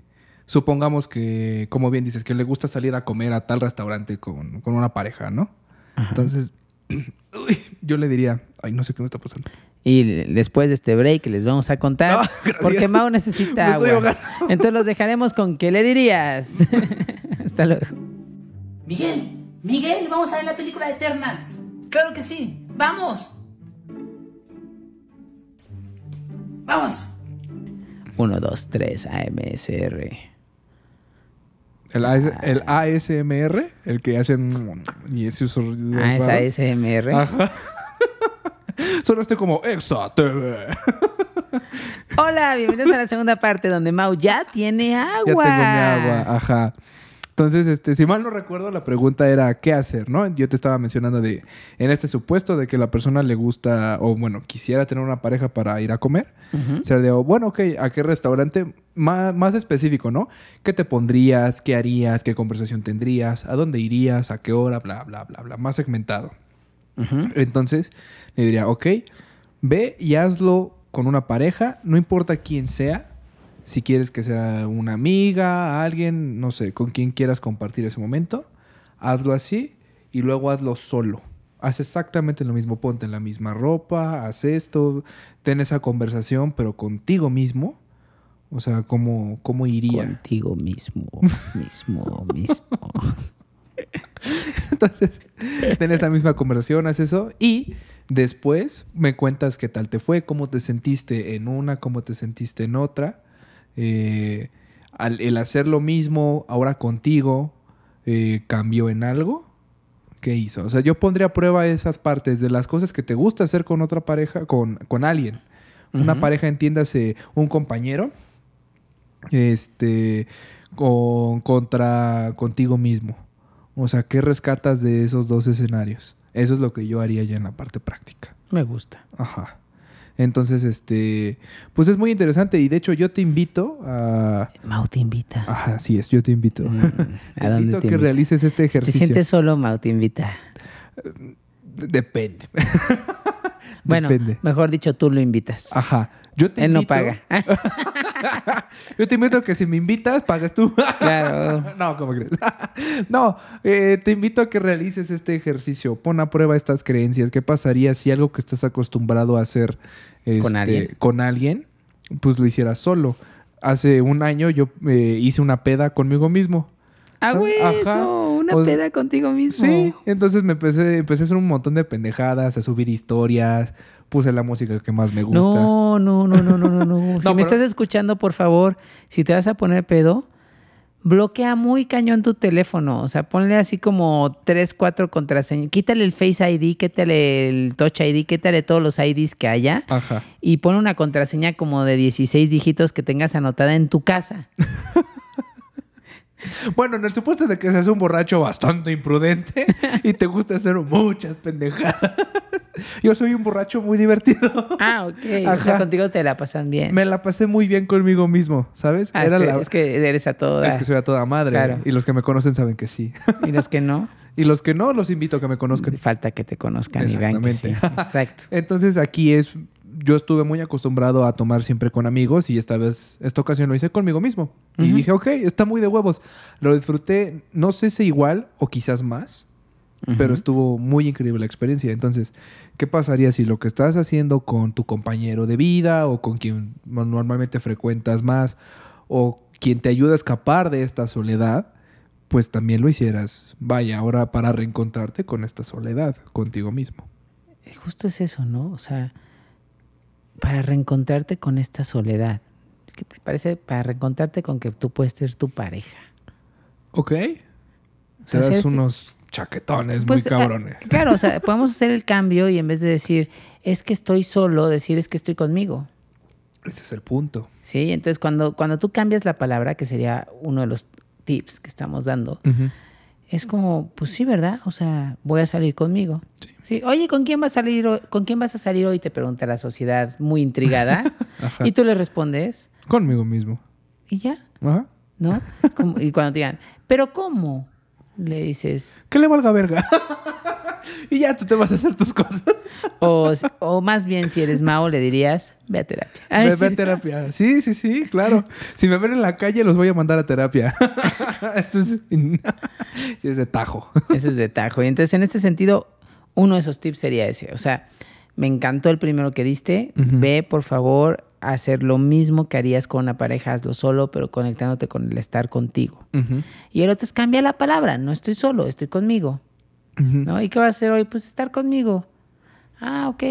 supongamos que, como bien dices, que le gusta salir a comer a tal restaurante con, con una pareja, ¿no? Ajá. Entonces, <clears throat> uy, yo le diría, ay, no sé qué me está pasando. Y después de este break les vamos a contar, No, <laughs> porque Mau necesita agua. Entonces los dejaremos con ¿qué le dirías? <laughs> Hasta luego. Miguel, Miguel, vamos a ver la película de Eternals. Claro que sí, vamos. Vamos. 1, 2, 3, AMSR. El, AS el ASMR, el que hacen y esos Ah, es. ASMR. Ajá. <laughs> Sonaste como Exa TV. Hola, bienvenidos a la segunda parte donde Mau ya tiene agua. Ya tengo mi agua, ajá. Entonces, este, si mal no recuerdo, la pregunta era ¿qué hacer? ¿no? Yo te estaba mencionando de, en este supuesto de que la persona le gusta, o bueno, quisiera tener una pareja para ir a comer. Ser de, oh, bueno, ok, ¿a qué restaurante? Más, más específico, ¿no? ¿Qué te pondrías? ¿Qué harías? ¿Qué conversación tendrías? ¿A dónde irías? ¿A qué hora? Bla, bla, bla, bla. Más segmentado. Entonces, le diría, ok, ve y hazlo con una pareja, no importa quién sea, si quieres que sea una amiga, alguien, no sé, con quien quieras compartir ese momento, hazlo así y luego hazlo solo. Haz exactamente lo mismo, ponte en la misma ropa, haz esto, ten esa conversación, pero contigo mismo. O sea, ¿cómo, cómo iría? Contigo mismo, mismo, mismo. Entonces, ten esa misma conversación, haz eso y después me cuentas qué tal te fue, cómo te sentiste en una, cómo te sentiste en otra. Eh, al, el hacer lo mismo ahora contigo eh, cambió en algo. ¿Qué hizo? O sea, yo pondría a prueba esas partes de las cosas que te gusta hacer con otra pareja, con, con alguien. Una pareja, entiéndase, un compañero, este, con, contra contigo mismo. O sea, ¿qué rescatas de esos dos escenarios? Eso es lo que yo haría ya en la parte práctica. Me gusta. Ajá. Entonces, este, pues es muy interesante y de hecho yo te invito a... Mau te invita. Ajá, así es, yo te invito. Mm, <laughs> te ¿A dónde invito a te que invita? realices este Si te ejercicio. sientes solo, Mau te invita. Depende. <laughs> Bueno, Depende. mejor dicho, tú lo invitas. Ajá. Yo te Él no paga. <laughs> Yo te invito a que si me invitas, pagas tú. claro. <laughs> No, ¿cómo crees? <laughs> no, eh, te invito a que realices este ejercicio. Pon a prueba estas creencias. ¿Qué pasaría si algo que estás acostumbrado a hacer Con este, alguien. con alguien, pues lo hicieras solo? Hace un año yo eh, hice una peda conmigo mismo. Hago Ajá. eso, una O- peda contigo mismo. Sí, entonces me empecé, empecé a hacer un montón de pendejadas, a subir historias, puse la música que más me gusta. No, no, no, no, no, no, no. <laughs> si me estás escuchando, por favor, si te vas a poner pedo, bloquea muy cañón tu teléfono. O sea, ponle así como tres, cuatro contraseñas. Quítale el Face ID, quítale el Touch ID, quítale todos los IDs que haya. Ajá. Y pon una contraseña como de 16 dígitos que tengas anotada en tu casa. <laughs> Bueno, en el supuesto de que seas un borracho bastante imprudente <laughs> y te gusta hacer muchas pendejadas. Yo soy un borracho muy divertido. Ah, ok. O sea, contigo te la pasan bien. Me la pasé muy bien conmigo mismo, ¿sabes? Ah, es, que, es que eres a todo. es que soy a toda madre. Claro. Y los que me conocen saben que sí. Y los que no, <laughs> y los que no, los invito a que me conozcan. falta que te conozcan y vean que sí. Exactamente. Exacto. Entonces aquí es, yo estuve muy acostumbrado a tomar siempre con amigos y esta vez, esta ocasión lo hice conmigo mismo. Y Ujú. dije, ok, está muy de huevos. Lo disfruté, no sé si igual o quizás más, pero Ujú. estuvo muy increíble la experiencia. Entonces, ¿qué pasaría si lo que estás haciendo con tu compañero de vida o con quien normalmente frecuentas más o quien te ayuda a escapar de esta soledad, pues también lo hicieras, vaya, ahora para reencontrarte con esta soledad, contigo mismo. Eh, Justo es eso, ¿no? O sea, para reencontrarte con esta soledad. ¿Qué te parece? Para reencontrarte con que tú puedes ser tu pareja. Ok. Te sea, das si este- unos chaquetones Pues, muy ah, cabrones. <laughs> claro, o sea, podemos hacer el cambio y en vez de decir, es que estoy solo, decir, es que estoy conmigo. Ese es el punto. ¿Sí? Entonces, cuando, cuando tú cambias la palabra, que sería uno de los tips que estamos dando, Ujú. Es como, pues sí, ¿verdad? O sea, voy a salir conmigo. Sí. Oye, ¿con quién vas a salir hoy? ¿Con quién vas a salir hoy? Te pregunta la sociedad muy intrigada. <laughs> Y tú le respondes, Conmigo mismo. y ya, Ajá. ¿no? Como- y cuando te digan, ¿pero cómo? Le dices, Que le valga verga. <laughs> y ya tú te vas a hacer tus cosas. <laughs> o, o más bien, si eres Mao, le dirías, ve a terapia. Ay, Ve, ve a terapia. Sí, sí, sí, claro. Si me ven en la calle, los voy a mandar a terapia. <laughs> Eso es, es de tajo. <laughs> Ese es de tajo. Y entonces, en este sentido, uno de esos tips sería ese. O sea, me encantó el primero que diste. Ve, por favor, a hacer lo mismo que harías con una pareja, hazlo solo, pero conectándote con el estar contigo. Y el otro es cambia la palabra. No estoy solo, estoy conmigo. ¿No? ¿Y qué vas a hacer hoy? Pues estar conmigo. Ah, ok.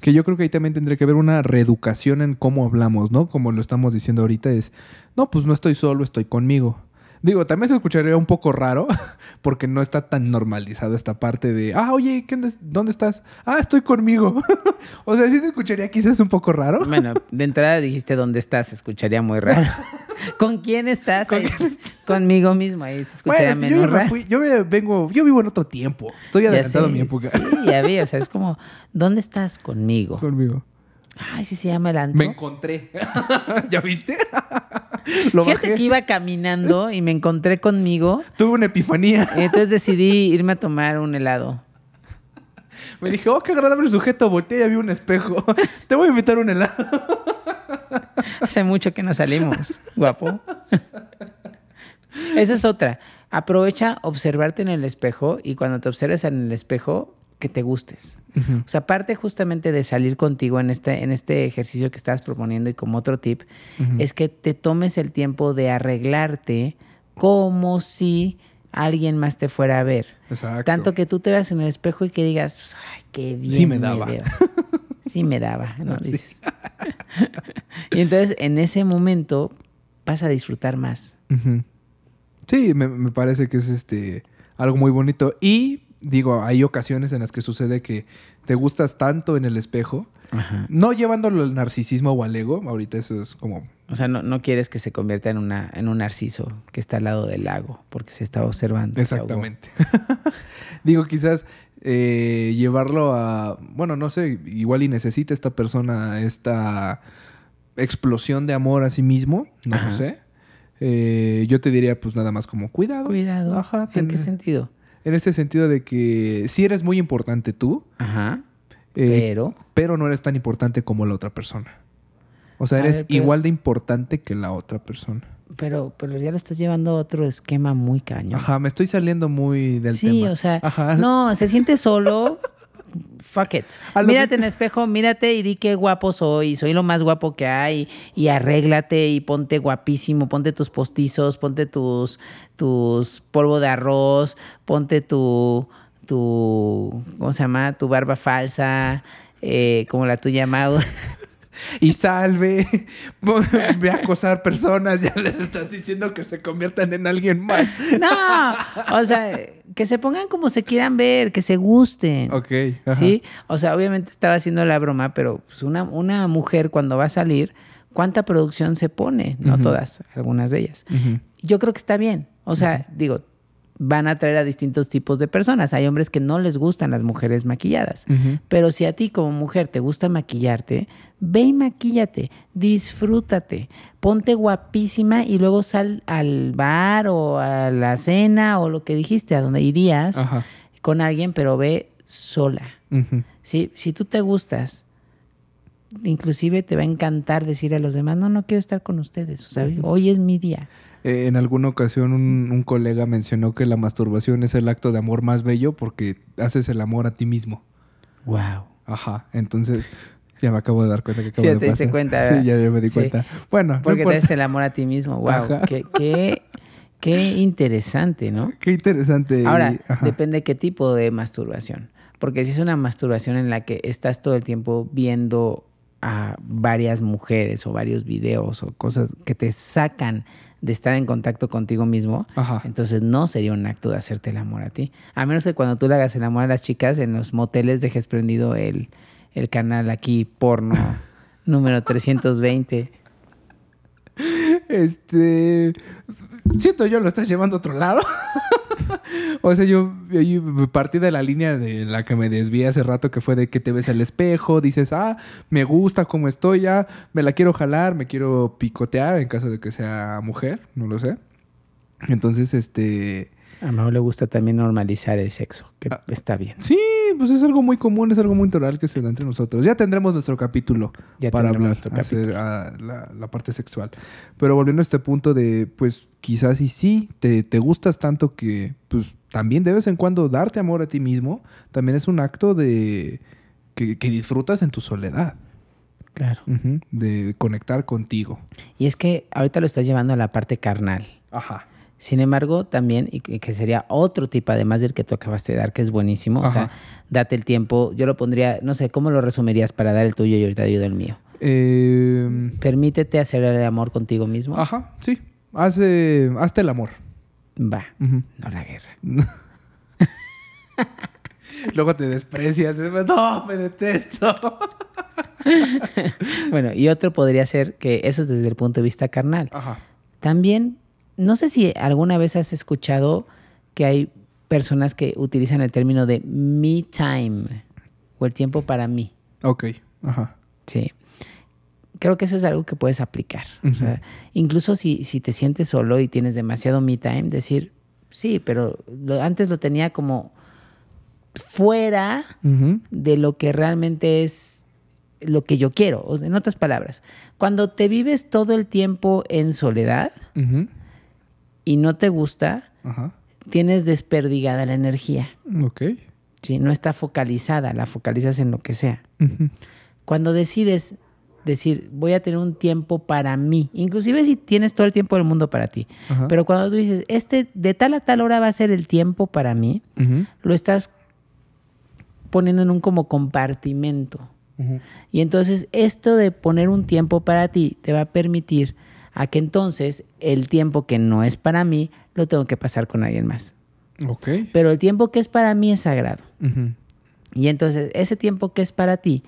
Que yo creo que ahí también tendría que haber una reeducación en cómo hablamos, ¿no? Como lo estamos diciendo ahorita, es, no, pues no estoy solo, estoy conmigo. Digo, también se escucharía un poco raro, <laughs> porque no está tan normalizado esta parte de, ah, oye, ¿qué onda- ¿dónde estás? Ah, estoy conmigo. <laughs> o sea, sí se escucharía quizás un poco raro. Bueno, de entrada dijiste dónde estás, se escucharía muy raro. <laughs> ¿Con quién estás? ¿Con Conmigo mismo, ahí se escucharía Bueno, es que yo, menos me raro. fui- yo vengo, yo vivo en otro tiempo. Estoy adelantado a sé, mi época. Sí, ya vi, o sea, es como, ¿dónde estás conmigo? Conmigo. Ay, sí se llama el antro. Me encontré. <laughs> ¿Ya viste? <laughs> Lo Fíjate bajé. que iba caminando y me encontré conmigo. Tuve una epifanía. Entonces decidí irme a tomar un helado. Me dije, oh, qué agradable sujeto. Volteé y había un espejo. <laughs> Te voy a invitar un helado. Hace mucho que no salimos, guapo. Esa es otra. Aprovecha observarte en el espejo y cuando te observes en el espejo, que te gustes. O sea, parte justamente de salir contigo en este, en este ejercicio que estabas proponiendo y como otro tip, es que te tomes el tiempo de arreglarte como si alguien más te fuera a ver. Exacto. Tanto que tú te veas en el espejo y que digas, ay, qué bien. Sí me daba. veo". <laughs> Sí me daba, ¿no? Dices. <laughs> y entonces en ese momento vas a disfrutar más. Sí, me, me parece que es este algo muy bonito. Y digo, hay ocasiones en las que sucede que te gustas tanto en el espejo, Ajá. no llevándolo al narcisismo o al ego. Ahorita eso es como O sea, no, no quieres que se convierta en, una, en un narciso que está al lado del lago porque se está observando. Exactamente. <laughs> Digo, quizás eh, llevarlo a, bueno, no sé, igual y necesita esta persona esta explosión de amor a sí mismo, no Ajá. lo sé. Eh, yo te diría, pues nada más como cuidado. Cuidado. Ajá, ¿En qué sentido? En ese sentido de que si eres muy importante tú, Ajá. eh, Pero. pero no eres tan importante como la otra persona. O sea, eres ver, pero- igual de importante que la otra persona. Pero, pero ya lo estás llevando a otro esquema muy cañón. Ajá, me estoy saliendo muy del sí, tema. o sea, Ajá. no, se siente solo. <laughs> Fuck it. Mírate que- en el espejo, mírate y di qué guapo soy. Soy lo más guapo que hay. Y arréglate y ponte guapísimo. Ponte tus postizos, ponte tus, tus polvo de arroz, ponte tu, tu, ¿cómo se llama? Tu barba falsa, eh, como la tuya, Mau. <laughs> y salve, <laughs> <laughs> ve a acosar personas, <laughs> ya les estás diciendo que se conviertan en alguien más. No, o sea, que se pongan como se quieran ver, que se gusten. Ok. ajá. ¿Sí? O sea, obviamente estaba haciendo la broma, pero pues, una, una mujer cuando va a salir, ¿cuánta producción se pone? No todas, algunas de ellas. Yo creo que está bien. O sea, digo, van a atraer a distintos tipos de personas. Hay hombres que no les gustan las mujeres maquilladas. Pero si a ti como mujer te gusta maquillarte, ve y maquíllate, disfrútate, ponte guapísima y luego sal al bar o a la cena o lo que dijiste, a donde irías Ajá. con alguien, pero ve sola. Ujú. ¿sí? Si tú te gustas, inclusive te va a encantar decir a los demás, no, no quiero estar con ustedes, o sea, hoy es mi día. Eh, en alguna ocasión un, un colega mencionó que la masturbación es el acto de amor más bello porque haces el amor a ti mismo. Wow. Ajá. Entonces, Ya me acabo de dar cuenta que acabo Sí, de te pasar. cuenta, <laughs> Sí, ya, ya me di Sí. cuenta. Bueno, no Porque te importa. das el amor a ti mismo. Wow, qué, qué, qué interesante, ¿no? <laughs> Qué interesante. Ahora, Ajá. depende qué tipo de masturbación. Porque si es una masturbación en la que estás todo el tiempo viendo a varias mujeres o varios videos o cosas que te sacan de estar en contacto contigo mismo, Ajá. entonces no sería un acto de hacerte el amor a ti. A menos que cuando tú le hagas el amor a las chicas en los moteles dejes prendido el, el canal aquí porno <laughs> número 320. Este. Siento yo lo estás llevando a otro lado. <laughs> <laughs> o sea, yo, yo partí de la línea de la que me desvié hace rato, que fue de que te ves al espejo, dices, ah, me gusta cómo estoy ya, me la quiero jalar, me quiero picotear en caso de que sea mujer, no lo sé. Entonces, este. A le gusta también normalizar el sexo, que Ah. está bien. Sí, pues es algo muy común, es algo muy natural que se da entre nosotros. Ya tendremos nuestro capítulo Ya para hablar, hacer ah, la, la parte sexual. Pero volviendo a este punto de, pues quizás y sí, te, te gustas tanto que, pues también de vez en cuando darte amor a ti mismo, también es un acto de que, que disfrutas en tu soledad, Claro. De conectar contigo. Y es que ahorita lo estás llevando a la parte carnal. Ajá. Sin embargo, también, y que sería otro tipo, además del que tú acabaste de dar, que es buenísimo, o sea, date el tiempo, yo lo pondría, no sé, ¿cómo lo resumirías para dar el tuyo y ahorita yo el mío? Eh, Permítete hacer el amor contigo mismo. ajá, sí. Hace, hazte el amor. Va, no la guerra. <laughs> Luego te desprecias. No, me detesto. <laughs> Bueno, y otro podría ser que eso es desde el punto de vista carnal. Ajá. También, no sé si alguna vez has escuchado que hay personas que utilizan el término de me time o el tiempo para mí. Ok. Ajá. Sí. Creo que eso es algo que puedes aplicar. O sea, incluso si, si te sientes solo y tienes demasiado me time, decir, sí, pero lo- antes lo tenía como fuera de lo que realmente es lo que yo quiero. O sea, en otras palabras, cuando te vives todo el tiempo en soledad. Y no te gusta, Ajá. tienes desperdigada la energía. Ok. ¿sí? No está focalizada, la focalizas en lo que sea. Cuando decides decir, voy a tener un tiempo para mí, inclusive si tienes todo el tiempo del mundo para ti, Ajá. pero cuando tú dices, este de tal a tal hora va a ser el tiempo para mí, lo estás poniendo en un como compartimento. Y entonces esto de poner un tiempo para ti te va a permitir a que entonces el tiempo que no es para mí lo tengo que pasar con alguien más. Ok. Pero el tiempo que es para mí es sagrado. Y entonces ese tiempo que es para ti,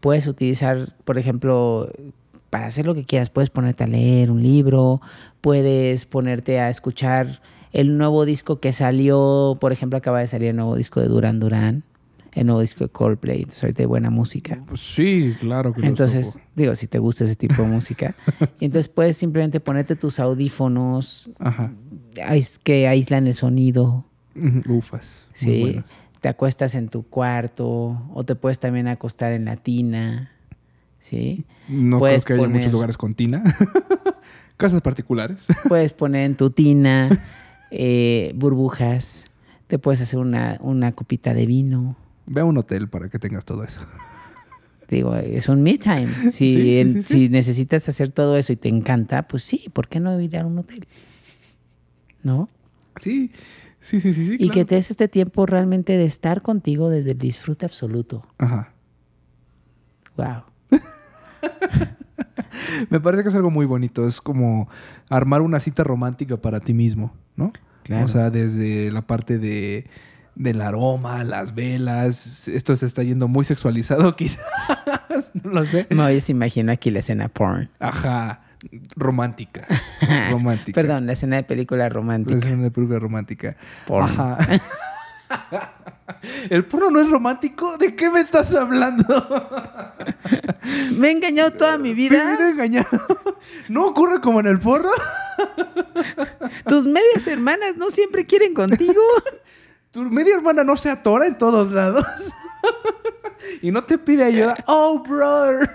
puedes utilizar, por ejemplo, para hacer lo que quieras. Puedes ponerte a leer un libro, puedes ponerte a escuchar el nuevo disco que salió, por ejemplo, acaba de salir el nuevo disco de Duran Duran, el nuevo disco de Coldplay, entonces ahorita hay buena música. Pues Sí, claro que Entonces, digo, si te gusta ese tipo de música, <laughs> y entonces puedes simplemente ponerte tus audífonos Ajá. que aíslan el sonido. Ufas. Sí, buenas. te acuestas en tu cuarto o te puedes también acostar en la tina, ¿sí? No Puedes creo que haya poner- muchos lugares con tina. <laughs> Casas particulares. <laughs> Puedes poner en tu tina eh, burbujas, te puedes hacer una, una copita de vino. Ve a un hotel para que tengas todo eso. <laughs> Digo, es un me time. Si, Sí, sí, en- sí, sí. si necesitas hacer todo eso y te encanta, pues sí, ¿por qué no ir a un hotel? ¿No? Sí, sí, sí, sí. y que te des este tiempo realmente de estar contigo desde el disfrute absoluto. Ajá. Wow. <laughs> Me parece que es algo muy bonito. Es como armar una cita romántica para ti mismo, ¿no? Claro. O sea, desde la parte de del aroma, las velas. Esto se está yendo muy sexualizado, <laughs> quizás. no lo sé. No, yo se imagino aquí la escena porn. Ajá. Romántica. <laughs> Romántica. Perdón, la escena de película romántica. una película romántica. Porn. Ajá. <laughs> ¿El porno no es romántico? ¿De qué me estás hablando? Me he engañado toda mi Me he vida. engañado. ¿No ocurre como en el porno? Tus medias hermanas no siempre quieren contigo. Tu media hermana no se atora en todos lados. <laughs> y no te pide ayuda. Oh, brother.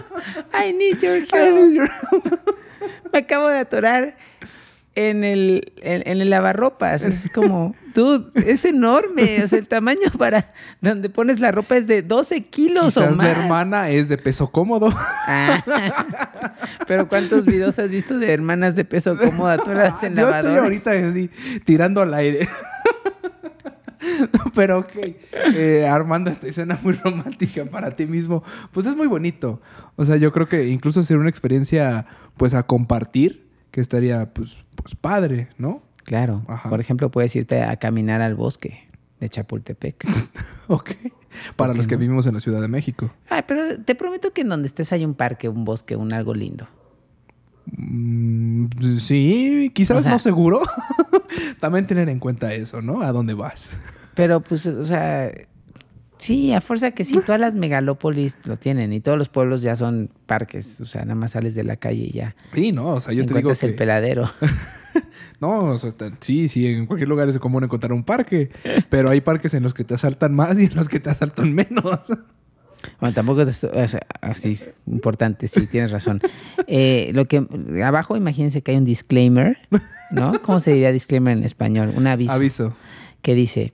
<laughs> I need your I help. need your- <laughs> Me acabo de atorar en el, en, en el lavarropas. Es como, tú, es enorme. O sea, el tamaño para donde pones la ropa es de 12 kilos o más. la hermana es de peso cómodo. Ah. Pero ¿cuántos videos has visto de hermanas de peso cómoda? Tú las en Yo estoy ahorita así, tirando al aire. <laughs> Pero ok, eh, armando esta escena muy romántica para ti mismo, pues es muy bonito. O sea, yo creo que incluso sería una experiencia, pues a compartir, que estaría, pues, pues padre, ¿no? Claro. Ajá. Por ejemplo, puedes irte a caminar al bosque de Chapultepec. <laughs> Ok. Para los que no? vivimos en la Ciudad de México. Ay, pero te prometo que en donde estés hay un parque, un bosque, un algo lindo. Mm, sí, quizás O sea- no seguro. <laughs> También tener en cuenta eso, ¿no? ¿A dónde vas? Pero pues, o sea, sí, a fuerza que sí, <laughs> todas las megalópolis lo tienen y todos los pueblos ya son parques. O sea, nada más sales de la calle y ya Sí, no, o sea, yo te digo el peladero. <laughs> No, o sea, sí, sí, en cualquier lugar es común encontrar un parque, pero hay parques en los que te asaltan más y en los que te asaltan menos. Bueno, tampoco sea, así, importante, sí, tienes razón. Eh, lo que abajo, imagínense que hay un disclaimer, ¿no? ¿Cómo se diría disclaimer en español? Un aviso, Aviso. que dice: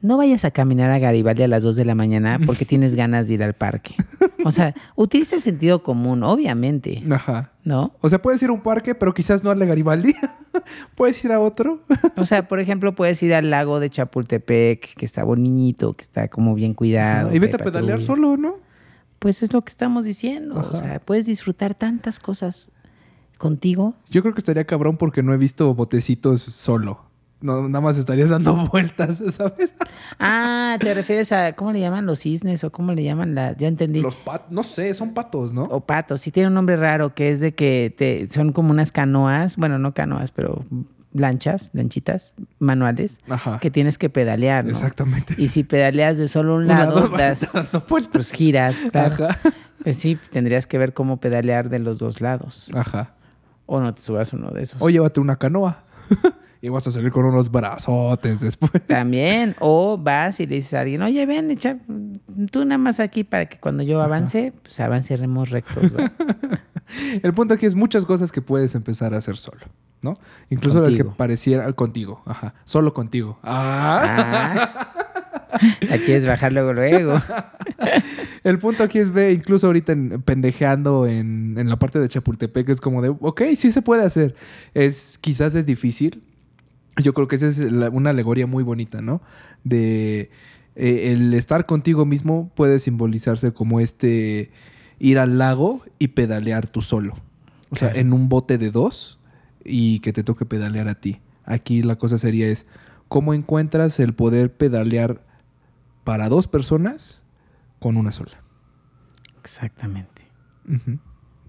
No vayas a caminar a Garibaldi a las 2 de la mañana porque tienes ganas de ir al parque. O sea, utiliza el sentido común, obviamente, Ajá. ¿No? O sea, puedes ir a un parque, pero quizás no al de Garibaldi. <laughs> puedes ir a otro. O sea, por ejemplo, puedes ir al lago de Chapultepec, que está bonito, que está como bien cuidado. y vete a pedalear solo, ¿no? Pues es lo que estamos diciendo. Ajá. O sea, puedes disfrutar tantas cosas contigo. Yo creo que estaría cabrón porque no he visto botecitos solo. No, nada más estarías dando <laughs> vueltas, ¿sabes? Ah, te refieres a, ¿cómo le llaman los cisnes o cómo le llaman la, ya entendí. Los patos, no sé, son patos, ¿no? O patos, sí tiene un nombre raro que es de que te, son como unas canoas, bueno, no canoas, pero lanchas, lanchitas manuales Ajá. que tienes que pedalear, ¿no? Exactamente. Y si pedaleas de solo un <laughs> Un lado, lado, das, vueltas. pues giras, claro. Ajá. Pues sí, tendrías que ver cómo pedalear de los dos lados. Ajá. O no te subas uno de esos. O llévate una canoa. <laughs> y vas a salir con unos brazotes después. <laughs> También, o vas y le dices a alguien, oye, ven, echa, tú nada más aquí para que cuando yo avance, pues avancemos rectos. ¿va?". <laughs> El punto aquí es muchas cosas que puedes empezar a hacer solo, ¿no? Incluso las que pareciera contigo, ajá, solo contigo. Ah. Ah, la quieres bajar luego, luego. <laughs> El punto aquí es ve, incluso ahorita en- pendejeando en, en la parte de Chapultepec es como de, ok, sí se puede hacer. Es quizás es difícil. Yo creo que esa es la- una alegoría muy bonita, ¿no? De eh, el estar contigo mismo puede simbolizarse como este ir al lago y pedalear tú solo. O sea, en un bote de dos y que te toque pedalear a ti. Aquí la cosa sería es cómo encuentras el poder pedalear para dos personas con una sola. Exactamente.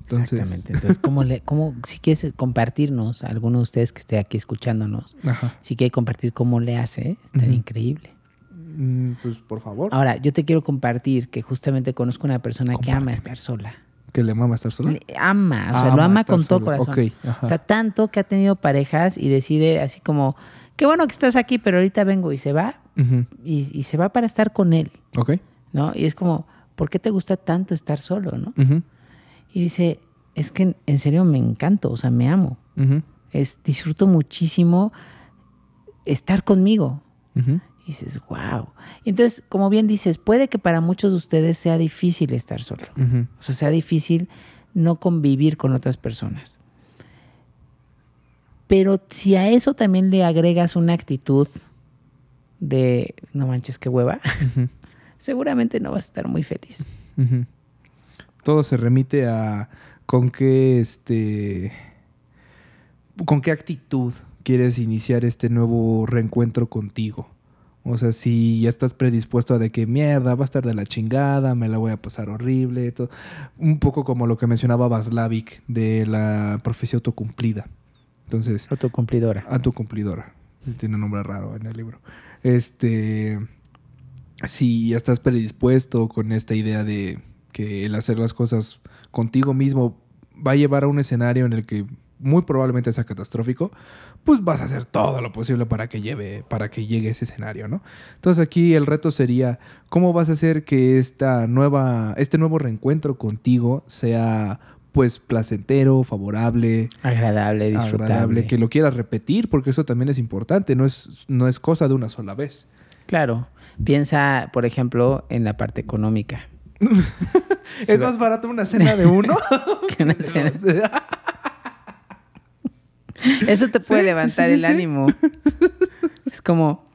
Entonces, Exactamente. Entonces, ¿cómo le, cómo, si quieres compartirnos, a alguno de ustedes que esté aquí escuchándonos, Ajá. si quiere compartir cómo le hace, estaría increíble. Mm, Pues por favor. Ahora, yo te quiero compartir que justamente conozco una persona que ama estar sola. ¿Que le mama estar sola? Ama, o sea, Ama lo ama con todo corazón. Ok, ajá. O sea, tanto que ha tenido parejas y decide así como, qué bueno que estás aquí, pero ahorita vengo y se va y, y se va para estar con él, Ok. ¿no? Y es como, ¿por qué te gusta tanto estar solo, no? Ujú. Y dice, es que en serio me encanto, o sea, me amo. Es, disfruto muchísimo estar conmigo. Y dices, wow. Y entonces, como bien dices, puede que para muchos de ustedes sea difícil estar solo. O sea, sea difícil no convivir con otras personas. Pero si a eso también le agregas una actitud de, no manches, qué hueva, <laughs> seguramente no vas a estar muy feliz. Ujú. Todo se remite a con qué este con qué actitud quieres iniciar este nuevo reencuentro contigo. O sea, si ya estás predispuesto a de que mierda, va a estar de la chingada, me la voy a pasar horrible, todo. un poco como lo que mencionaba Vaslavik de la profecía autocumplida. Entonces, Autocumplidora. autocumplidora. Tiene un nombre raro en el libro. Este. Si ya estás predispuesto con esta idea de que el hacer las cosas contigo mismo va a llevar a un escenario en el que muy probablemente sea catastrófico, pues vas a hacer todo lo posible para que lleve, para que llegue ese escenario, ¿no? Entonces aquí el reto sería cómo vas a hacer que esta nueva, este nuevo reencuentro contigo sea pues placentero, favorable, Agradable, disfrutable. agradable, que lo quieras repetir, porque eso también es importante, no es, no es cosa de una sola vez. Claro. Piensa, por ejemplo, en la parte económica. <laughs> ¿Es más barato una cena de uno? <laughs> Que una <laughs> cena. Eso te puede Sí, levantar sí, el ánimo. Es como,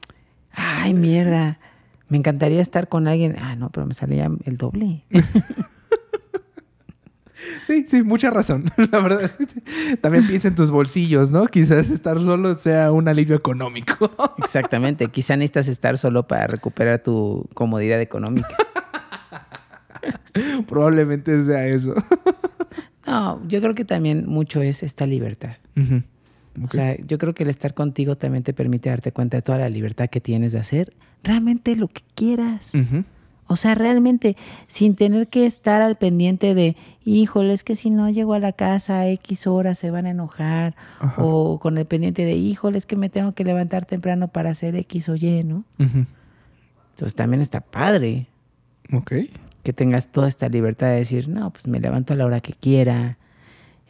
ay, mierda. Me encantaría estar con alguien. Ah, no, pero me salía el doble. Sí, sí, mucha razón. La verdad. También piensa en tus bolsillos, ¿no? Quizás estar solo sea un alivio económico. Exactamente. Quizá necesitas estar solo para recuperar tu comodidad económica. <laughs> Probablemente sea eso. <laughs> No, yo creo que también mucho es esta libertad. O sea, yo creo que el estar contigo también te permite darte cuenta de toda la libertad que tienes de hacer realmente lo que quieras. O sea, realmente, sin tener que estar al pendiente de, híjole, es que si no llego a la casa a X horas se van a enojar. Ajá. O con el pendiente de, híjole, es que me tengo que levantar temprano para hacer X o Y, ¿no? Entonces también está padre Ok. Que tengas toda esta libertad de decir, no, pues me levanto a la hora que quiera,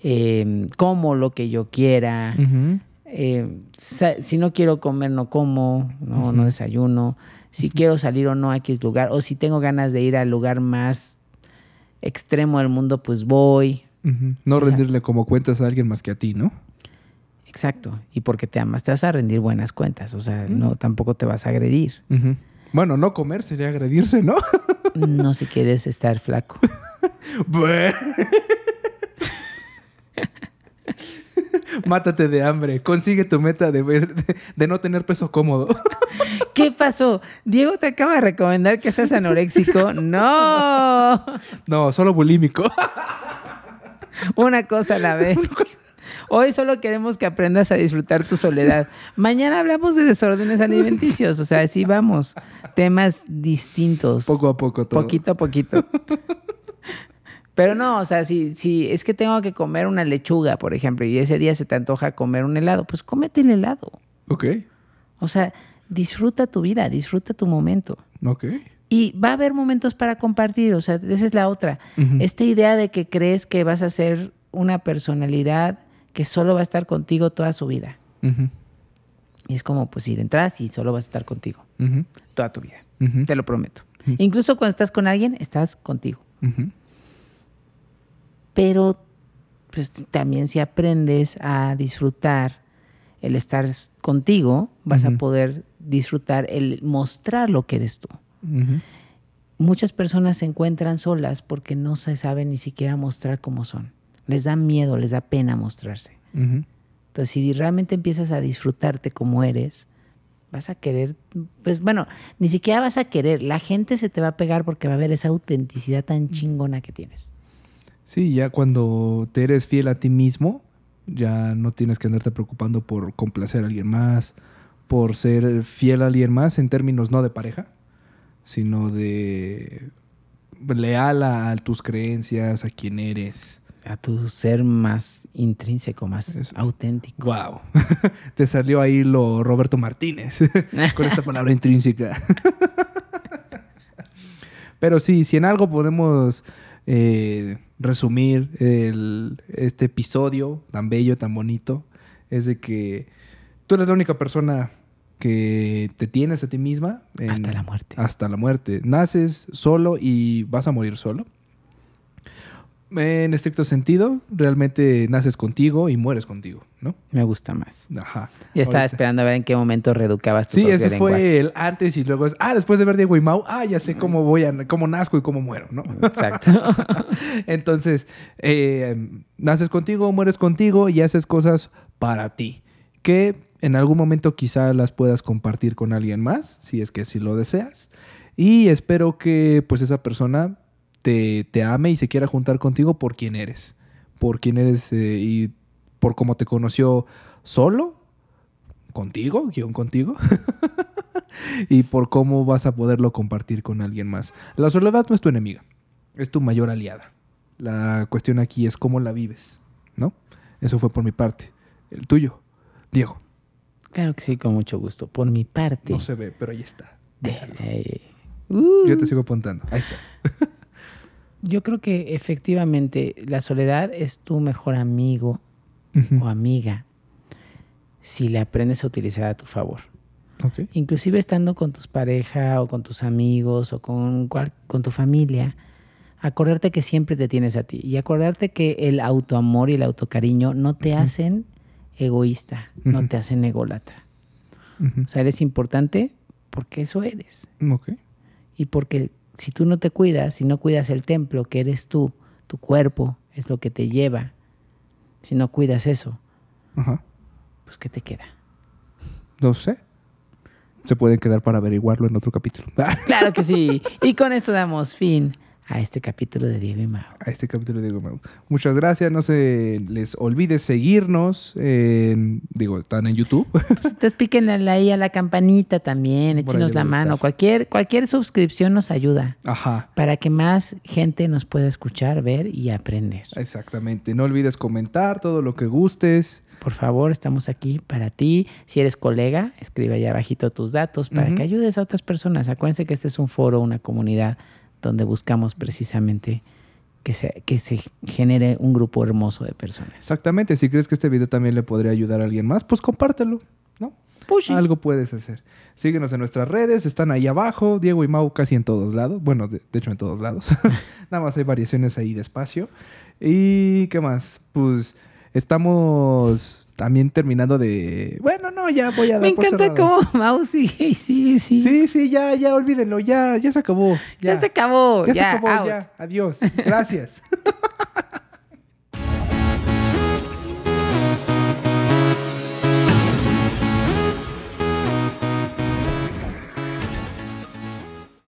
eh, como lo que yo quiera. Eh, sa- si no quiero comer, no como, no, no desayuno. Si quiero salir o no a X lugar, o si tengo ganas de ir al lugar más extremo del mundo, pues voy. No O sea- rendirle como cuentas a alguien más que a ti, ¿no? Exacto. Y porque te amas, te vas a rendir buenas cuentas. O sea, no, tampoco te vas a agredir. Bueno, no comer sería agredirse, ¿no? <laughs> No si quieres estar flaco. <laughs> Mátate de hambre. Consigue tu meta de, ver- de, de no tener peso cómodo. <laughs> ¿Qué pasó? Diego te acaba de recomendar que seas anoréxico. <laughs> No. No, solo bulímico. Una cosa a la vez. Hoy solo queremos que aprendas a disfrutar tu soledad. <laughs> Mañana hablamos de desórdenes alimenticios. O sea, sí vamos. Temas distintos. Poco a poco todo. Poquito a poquito. Pero no, o sea, si, si es que tengo que comer una lechuga, por ejemplo, y ese día se te antoja comer un helado, pues cómete el helado. Ok, O sea, disfruta tu vida, disfruta tu momento. ok. Y va a haber momentos para compartir, o sea, esa es la otra. Esta idea de que crees que vas a ser una personalidad que solo va a estar contigo toda su vida. Y es como, pues si de entrada sí, solo vas a estar contigo toda tu vida. Te lo prometo. Incluso cuando estás con alguien, estás contigo. Pero pues también si aprendes a disfrutar el estar contigo, vas a poder disfrutar el mostrar lo que eres tú. Muchas personas se encuentran solas porque no se saben ni siquiera mostrar cómo son. Les da miedo, les da pena mostrarse. Entonces, si realmente empiezas a disfrutarte como eres, vas a querer, pues bueno, ni siquiera vas a querer, la gente se te va a pegar porque va a ver esa autenticidad tan chingona que tienes. Sí, ya cuando te eres fiel a ti mismo, ya no tienes que andarte preocupando por complacer a alguien más, por ser fiel a alguien más en términos no de pareja, sino de leal a, a tus creencias, a quién eres. A tu ser más intrínseco, más Eso. auténtico. Wow. <laughs> Te salió ahí lo Roberto Martínez <laughs> con esta palabra intrínseca. <laughs> Pero sí, si en algo podemos eh, resumir el- este episodio tan bello, tan bonito, es de que tú eres la única persona que te tienes a ti misma. en- Hasta la muerte. Hasta la muerte. Naces solo y vas a morir solo. En estricto sentido, realmente naces contigo y mueres contigo, ¿no? Me gusta más. Ajá. Ya estaba Ahorita. esperando a ver en qué momento reeducabas tu Sí, propio ese lenguaje. fue el antes y luego es, ah, después de ver Diego y Mau, ah, ya sé cómo voy a, cómo nazco y cómo muero, ¿no? Exacto. <laughs> Entonces, eh, naces contigo, mueres contigo y haces cosas para ti. Que en algún momento quizá las puedas compartir con alguien más, si es que así lo deseas. Y espero que pues esa persona te, te ame y se quiera juntar contigo por quien eres. Por quien eres eh, y por cómo te conoció solo, contigo, guion contigo. <laughs> y por cómo vas a poderlo compartir con alguien más. La soledad no es tu enemiga, es tu mayor aliada. La cuestión aquí es cómo la vives, ¿no? Eso fue por mi parte. El tuyo, Diego. claro que sí, con mucho gusto. Por mi parte. No se ve, pero ahí está. Uh, Yo te sigo apuntando. Ahí estás. <laughs> Yo creo que efectivamente la soledad es tu mejor amigo o amiga si le aprendes a utilizar a tu favor. Ok. Inclusive estando con tus pareja o con tus amigos o con, cual- con tu familia, acordarte que siempre te tienes a ti y acordarte que el autoamor y el autocariño no te hacen egoísta, no te hacen ególatra. O sea, eres importante porque eso eres. Ok. Y porque si tú no te cuidas, si no cuidas el templo que eres tú, tu cuerpo es lo que te lleva, si no cuidas eso, Ajá. pues ¿qué te queda? No sé. Se pueden quedar para averiguarlo en otro capítulo. <laughs> Claro que sí. Y con esto damos fin a este capítulo de Diego y Mau. a este capítulo de Diego Mau. Muchas gracias. No se les olvide seguirnos. En, digo, están en YouTube. <laughs> Pues, entonces píquenle ahí a la campanita también, échenos la mano. Cualquier, cualquier suscripción nos ayuda Ajá. para que más gente nos pueda escuchar, ver y aprender. Exactamente. No olvides comentar todo lo que gustes. Por favor, estamos aquí para ti. Si eres colega, escribe ahí abajito tus datos para que ayudes a otras personas. Acuérdense que este es un foro, una comunidad donde buscamos precisamente que se, que se genere un grupo hermoso de personas. Exactamente. Si crees que este video también le podría ayudar a alguien más, pues compártelo. ¿No? Sí. Algo puedes hacer. Síguenos en nuestras redes, están ahí abajo. Diego y Mau casi en todos lados. Bueno, de, de hecho en todos lados. <laughs> <laughs> Nada más hay variaciones ahí despacio. ¿Y qué más? Pues estamos también terminando de... Bueno, no, ya voy a dar Me por encanta cerrado. cómo Mau sigue y sigue, y sigue. Sí, sí, ya, ya, olvídenlo. Ya, ya se acabó. Ya, se acabó. Ya, Ya, se acabó, out. ya. Adiós. Gracias. <laughs>